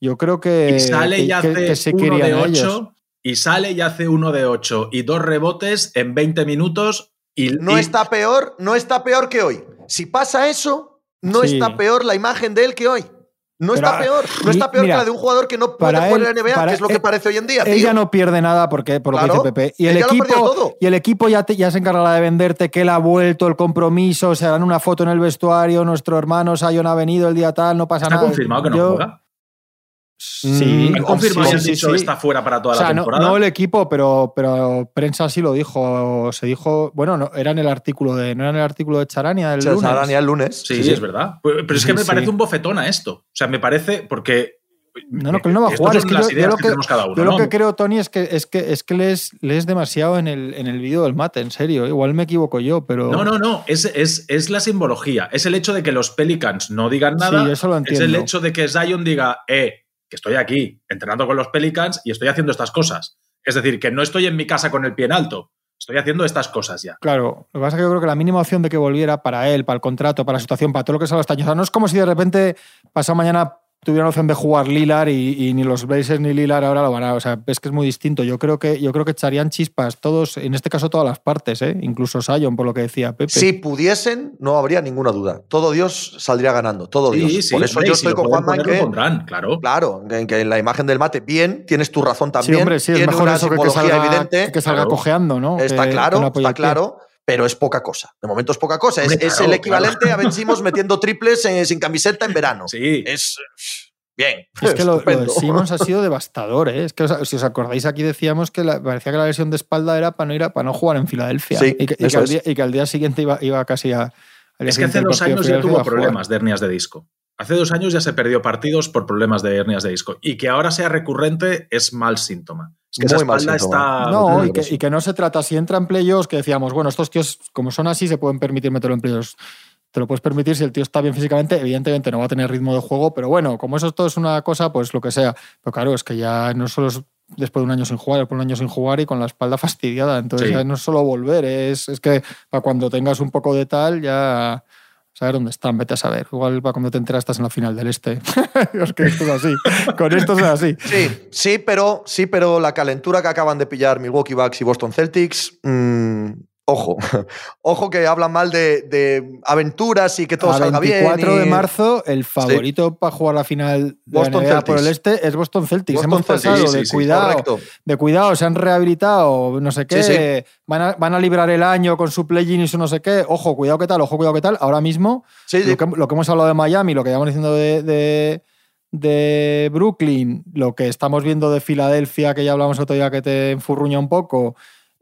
yo creo que, y sale y que- hace que sí uno querían de ellos. 8 y sale y hace uno de 8 y dos rebotes en 20 minutos y No y- está peor, no está peor que hoy. Si pasa eso, no Sí. está peor la imagen de él que hoy. No Pero, está peor. No está peor mira, que la de un jugador que no puede para jugar él- en la NBA, para que es lo que él- parece hoy en día, tío. Ella no pierde nada porque, por lo Claro, que dice Pepe. Y el equipo, todo. y el equipo ya, te- ya se encargará de venderte que él ha vuelto, el compromiso, se dan una foto en el vestuario, nuestro hermano Sion ha venido el día tal, no pasa ¿Está nada. confirmado que no Yo- juega? Sí, ¿Han confirmado sí, han sí, dicho sí. está fuera para toda O sea, la no, temporada? no el equipo, pero, pero prensa sí lo dijo. Se dijo, bueno, no, era en el artículo de, no era en el artículo de Charania el lunes. Dani el lunes. Sí, es verdad. Pero es que Sí, me sí. parece un bofetón a esto. O sea, me parece porque. No, no, que él no va a jugar. Es que yo, yo lo que que, tenemos cada uno. yo lo ¿no? que creo, Tony, es que es que es que lees, lees demasiado en el, en el vídeo del mate, en serio. Igual me equivoco yo, pero. No, no, no. Es, es, es la simbología. Es el hecho de que los Pelicans no digan nada. Sí, eso lo es el entiendo. hecho de que Zion diga, eh, que estoy aquí entrenando con los Pelicans y estoy haciendo estas cosas. Es decir, que no estoy en mi casa con el pie en alto. Estoy haciendo estas cosas ya. Claro, lo que pasa es que yo creo que la mínima opción de que volviera para él, para el contrato, para la situación, para todo lo que sea este año. O sea, no es como si de repente pasado mañana tuvieran opción de jugar Lilar y, y ni los Blazers ni Lilar ahora lo van a. O sea, es que es muy distinto. Yo creo que, yo creo que echarían chispas todos, en este caso todas las partes, ¿eh? incluso Sion, por lo que decía Pepe. Si pudiesen, no habría ninguna duda. Todo Dios saldría ganando. Todo Sí, Dios. sí, Por eso hombre, yo si estoy lo con Juanma en que. pondrán, claro. Claro, en que en la imagen del mate, bien, tienes tu razón Sí, también. hombre, sí, es mejor una eso que, salga, evidente. que salga claro. cojeando, ¿no? Está Que- claro, está claro, pero es poca cosa. De momento es poca cosa. Es, claro, el equivalente a Ben Simmons metiendo triples eh, sin camiseta en verano. Sí. Es. bien. Es que lo, lo de. Simmons ha sido devastador, ¿eh? Es que si os acordáis, aquí decíamos que la- parecía que la lesión de espalda era para no, ir a, para no jugar en Filadelfia. Sí, y, que, y que al día, y que al día siguiente iba, iba casi a. Es que hace dos años ya tuvo a problemas de hernias de disco. Hace dos años ya se perdió partidos por problemas de hernias de disco. Y que ahora sea recurrente es mal síntoma. Es que esa Muy mal espalda está. No, y que, peligroso. y que no se trata, si entra en playoffs, que decíamos, bueno, estos tíos, como son así, se pueden permitir meterlo en playoffs. Te lo puedes permitir si el tío está bien físicamente, evidentemente no va a tener ritmo de juego, pero bueno, como eso todo es una cosa, pues lo que sea. Pero claro, es que ya no solo es después de un año sin jugar, después de un año sin jugar y con la espalda fastidiada. Entonces Sí. ya no es solo volver, es, es que para cuando tengas un poco de tal, ya saber dónde están, vete a saber. Igual para cuando te enteras estás en la final del este. es que esto es así. Con esto es así. Sí, sí, pero, sí, pero la calentura que acaban de pillar Milwaukee Bucks y Boston Celtics, mm, ojo, ojo que hablan mal de, de aventuras y que todo a salga 24 bien. y- de marzo, el favorito para jugar la final de Boston la NBA por el este es Boston Celtics. Boston Hemos Celtics, pasado sí, de sí, cuidado, de cuidado, se han rehabilitado, no sé qué. Van, a, van a librar el año con su play-in y su no sé qué. Ojo, cuidado qué tal, ojo, cuidado qué tal. Ahora mismo, lo, que, lo que hemos hablado de Miami, lo que llevamos diciendo de, de, de Brooklyn, lo que estamos viendo de Filadelfia, que ya hablamos otro día que te enfurruña un poco.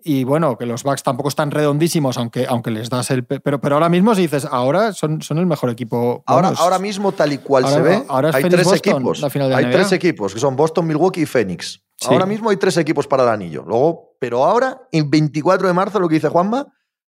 Y bueno, que los Bucks tampoco están redondísimos, aunque, aunque les das el. pe- Pero, pero ahora mismo, si dices, ahora son, son el mejor equipo. Ahora, ahora mismo, tal y cual ahora- se ve, ahora es hay Phoenix tres Boston, equipos. la final de hay NBA. tres equipos, que son Boston, Milwaukee y Phoenix. Sí. Ahora mismo hay tres equipos para el anillo. Luego, pero ahora, en 24 de marzo, lo que dice Juanma,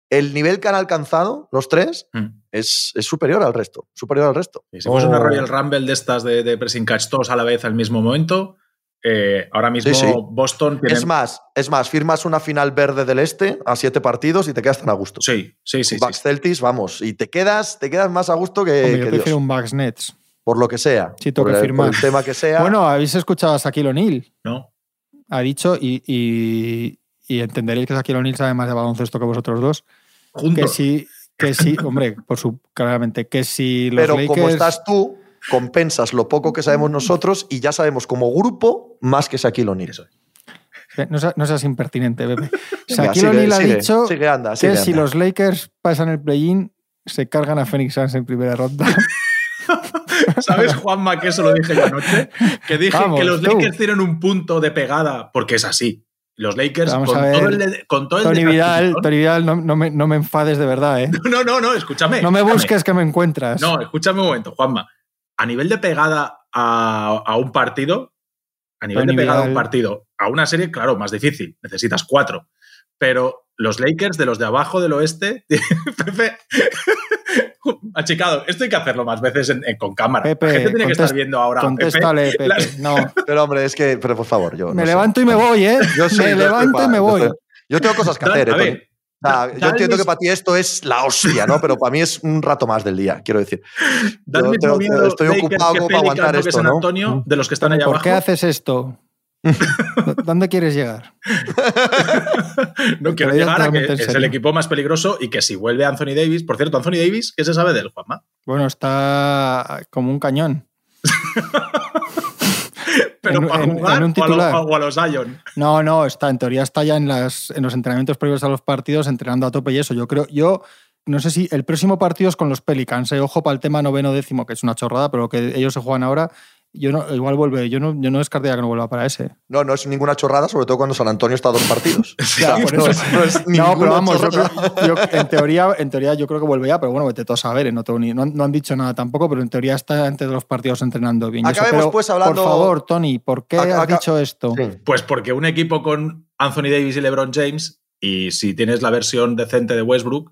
el nivel que han alcanzado los tres Mm. es, es superior al resto. Superior al resto. Y si fuese Oh. una Royal Rumble de estas de, de pressing catch todos a la vez al mismo momento, eh, ahora mismo Sí, sí. Boston tiene. Es más, es más, firmas una final verde del este a siete partidos y te quedas tan a gusto. Sí, sí, sí. sí. Bucks Celtics, vamos, y te quedas, te quedas más a gusto que, Hombre, que yo Dios, prefiero un Bucks Nets. por lo que sea. Sí, tengo por que el- firmar. por el tema que sea. Bueno, habéis escuchado a Shaquille O'Neal. ¿no? Ha dicho, y, y, y entenderéis que Shaquille O'Neal sabe más de baloncesto que vosotros dos, que Juntos. sí, que sí, hombre, por su, claramente, que si los pero Lakers... como estás tú, compensas lo poco que sabemos nosotros y ya sabemos como grupo más que Shaquille O'Neal. Eso. Eh, No, seas- no seas impertinente, Pepe. Shaquille O'Neal ha sigue, dicho sigue, anda, que si los Lakers pasan el play-in, se cargan a Phoenix Suns en primera ronda. ¿Sabes, Juanma, que eso lo dije yo anoche? Que dije Vamos, que los tú. Lakers tienen un punto de pegada, porque es así. Los Lakers, Vamos con a ver. todo el, con todo el Tony Vidal, desacreditón- Tony Vidal, no, no me, no me enfades de verdad, ¿eh? No, no, no, escúchame. No me escúchame. busques que me encuentras. No, escúchame un momento, Juanma. A nivel de pegada a, a un partido, a nivel de pegada a un partido, a una serie, claro, más difícil. Necesitas cuatro. Pero los Lakers de los de abajo del oeste, Pepe, achicado, esto hay que hacerlo más veces en- en- con cámara. Pepe, La gente tiene que estar viendo ahora. Contéstale, Pepe. No, Pero hombre, es que, pero por favor, yo. no me sé. levanto y me voy, ¿eh? Yo soy- me levanto y me voy. Yo, tengo cosas que Dan- hacer, eh, a ver, sea, yo entiendo que para ti esto es la hostia, ¿no? Pero para mí es un rato más del día, quiero decir. Yo tengo- miedo estoy ocupado como para aguantar esto, San ¿no? Antonio, de los que están allá ¿Por abajo. qué haces esto? ¿Dónde quieres llegar? No quiero llegar a que es el equipo más peligroso y que si vuelve Anthony Davis, por cierto, Anthony Davis, ¿qué se sabe de él, Juanma? Bueno, está como un cañón. Pero En- para en- jugar en un o, a los, titular. o a los Zion. No, no, está, en teoría está ya en, las, en los entrenamientos previos a los partidos, entrenando a tope y eso. Yo creo, yo no sé si el próximo partido es con los Pelicans. eh, Ojo para el tema noveno décimo, que es una chorrada, pero que ellos se juegan ahora. Yo no, igual vuelve, yo no, yo no descartaría que no vuelva para ese. No, no es ninguna chorrada, sobre todo cuando San Antonio está a dos partidos. O sea, por no, eso. es, no es No, ninguna pero vamos, yo, chorrada. creo- yo- en, teoría, en teoría yo creo que vuelve ya, pero bueno, vete tú a saber, eh, no, tengo ni- no, han- no han dicho nada tampoco, pero en teoría está antes de los partidos entrenando bien. eso. Acabemos, Pero, pues, hablando- Por favor, Tony, ¿por qué Aca- has dicho esto? Sí. Pues porque un equipo con Anthony Davis y LeBron James, y si tienes la versión decente de Westbrook,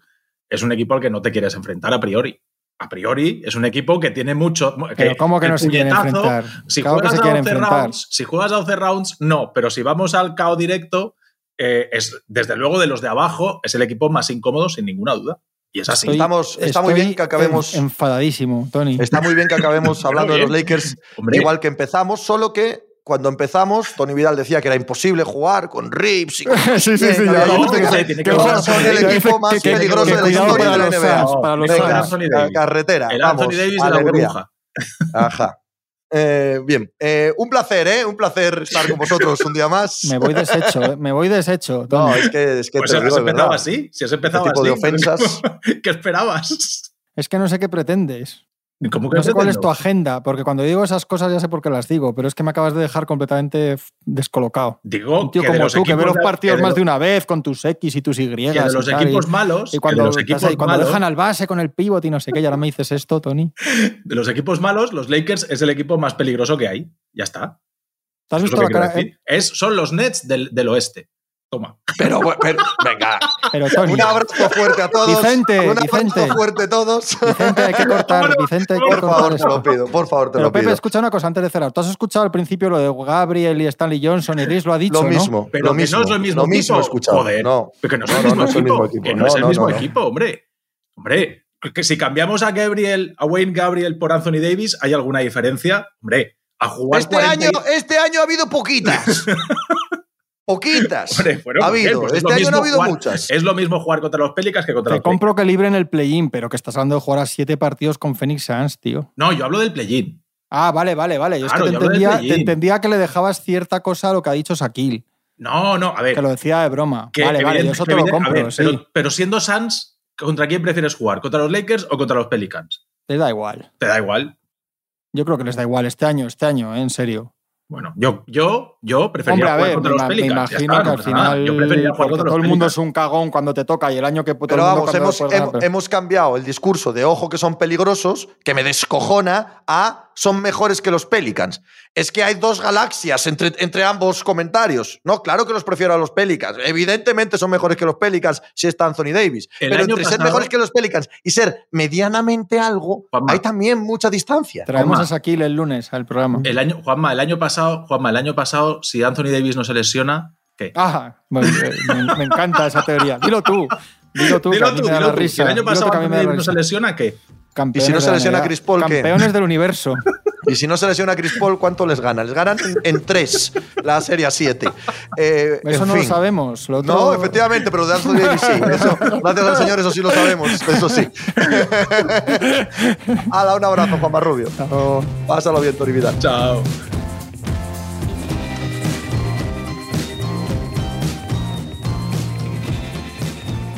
es un equipo al que no te quieres enfrentar a priori. A priori es un equipo que tiene mucho. Pero ¿cómo que el no se quieren enfrentar? Si Claro que juegas se a quieren 12 enfrentar. rounds, si juegas a 12 rounds, no. Pero si vamos al KO directo, eh, es desde luego de los de abajo, es el equipo más incómodo, sin ninguna duda. Y es así. Estoy- Estamos- está muy bien que acabemos- en- enfadadísimo, Tony. Está muy bien que acabemos hablando de los. Lakers Hombre, igual que empezamos, solo que cuando empezamos, Tony Vidal decía que era imposible jugar con Rips y con sí, sí, sí, ya no, que- que que jugar son el equipo más peligroso de la historia para de la los NBA. Suns, para los Venga. Anthony la Davis. carretera. el vamos, Anthony Davis de la alegría. burbuja. Ajá. Eh, bien, Eh, un placer, ¿eh? Un placer estar con vosotros un día más. Me voy deshecho, ¿eh? me voy deshecho. No, es que, es que Pues te has lo digo de empezado verdad. así. Si has empezado tipo así. de ofensas. ¿Qué esperabas? Es que no sé qué pretendes. ¿Cómo que No sé cuál es tu agenda, porque cuando digo esas cosas ya sé por qué las digo, pero es que me acabas de dejar completamente descolocado. Digo Un tío que como tú, que ve los partidos más de una vez con tus X y tus Y. que de los y equipos malos, y cuando, de los equipos ahí, cuando malos, dejan al base con el pivot y no sé qué, y ahora me dices esto, Tony. de los equipos malos, los Lakers es el equipo más peligroso que hay. Ya está. ¿Te has es visto la cara? decir. Es, son los Nets del, del oeste. Toma. Pero, bueno, pero- venga. Pero Tony, Un abrazo fuerte a todos. Vicente, Un abrazo Vicente. fuerte a todos. Vicente, hay que cortar, Vicente, hay que Por cortar favor, te lo pido. Por favor, te Pero lo Pepe, pido. escucha una cosa antes de cerrar. Tú has escuchado al principio lo de Gabriel y Stanley Johnson y Rhys lo ha dicho, Lo ¿no? mismo, Pero lo que mismo. no es el mismo lo mismo he equipo. escuchado. Joder. No. Pero que no es el mismo no equipo. mismo equipo. Que no, es el mismo equipo, hombre. Hombre, que si cambiamos a Gabriel, a Wayne Gabriel por Anthony Davis, ¿hay alguna diferencia? Hombre, a jugar Este 40 año, este año ha habido poquitas. poquitas. Hombre, bueno, ha habido. Pues es este lo año no mismo ha habido jugar- muchas. Es lo mismo jugar contra los Pelicans que contra Te los compro que libre en el play-in, pero que estás hablando de jugar a siete partidos con Phoenix Suns, tío. No, yo hablo del play-in. Ah, vale, vale, vale. Yo Claro, es que te entendía, te entendía que le dejabas cierta cosa a lo que ha dicho Shaquille, No, no, a ver. que lo decía de broma. que vale, vale, yo eso que te lo evidente- a compro, ver, sí. pero, pero siendo Suns, ¿contra quién prefieres jugar? ¿Contra los Lakers o contra los Pelicans? Les da igual. Te da igual. Yo creo que les da igual este año, este año, ¿eh? en serio. Bueno, yo, yo, yo preferiría Hombre, a jugar ver, contra me, los me Pelicans. ya imagino está, que no al final, Yo preferiría jugar los todo el mundo es un cagón cuando te toca y el año que todo Pero vamos, hemos, después gana, hem- pero- hemos cambiado el discurso de ojo que son peligrosos, que me descojona, a son mejores que los Pelicans. Es que hay dos galaxias entre, entre ambos comentarios. No, claro que los prefiero a los Pelicans. Evidentemente son mejores que los Pelicans si está Anthony Davis. El Pero entre ser mejores que los Pelicans y ser medianamente algo, Juanma. hay también mucha distancia. Traemos Juanma. a Shaquille el lunes al programa. El año, Juanma, el año pasado, Juanma, el año pasado, si Anthony Davis no se lesiona, ¿qué? Me, me encanta esa teoría. Dilo tú. Dilo tú, Dilo que a mí tú, me da dilo la tú. risa. Si el año pasado Anthony Davis no se risa. lesiona, ¿qué? Campeones ¿Y si no se lesiona. Chris Paul, qué? Campeones del universo. Y si no se lesiona Chris Paul, ¿cuánto les ganan? Les ganan en, tres, la serie a siete. Eh, Eso en no lo sabemos. Lo otro- No, efectivamente, pero de Anthony Davis sí. Eso, gracias al señor, eso sí lo sabemos. Eso sí. Hala, un abrazo, Juan Rubio. Pásalo bien, Tori Vidal. Chao.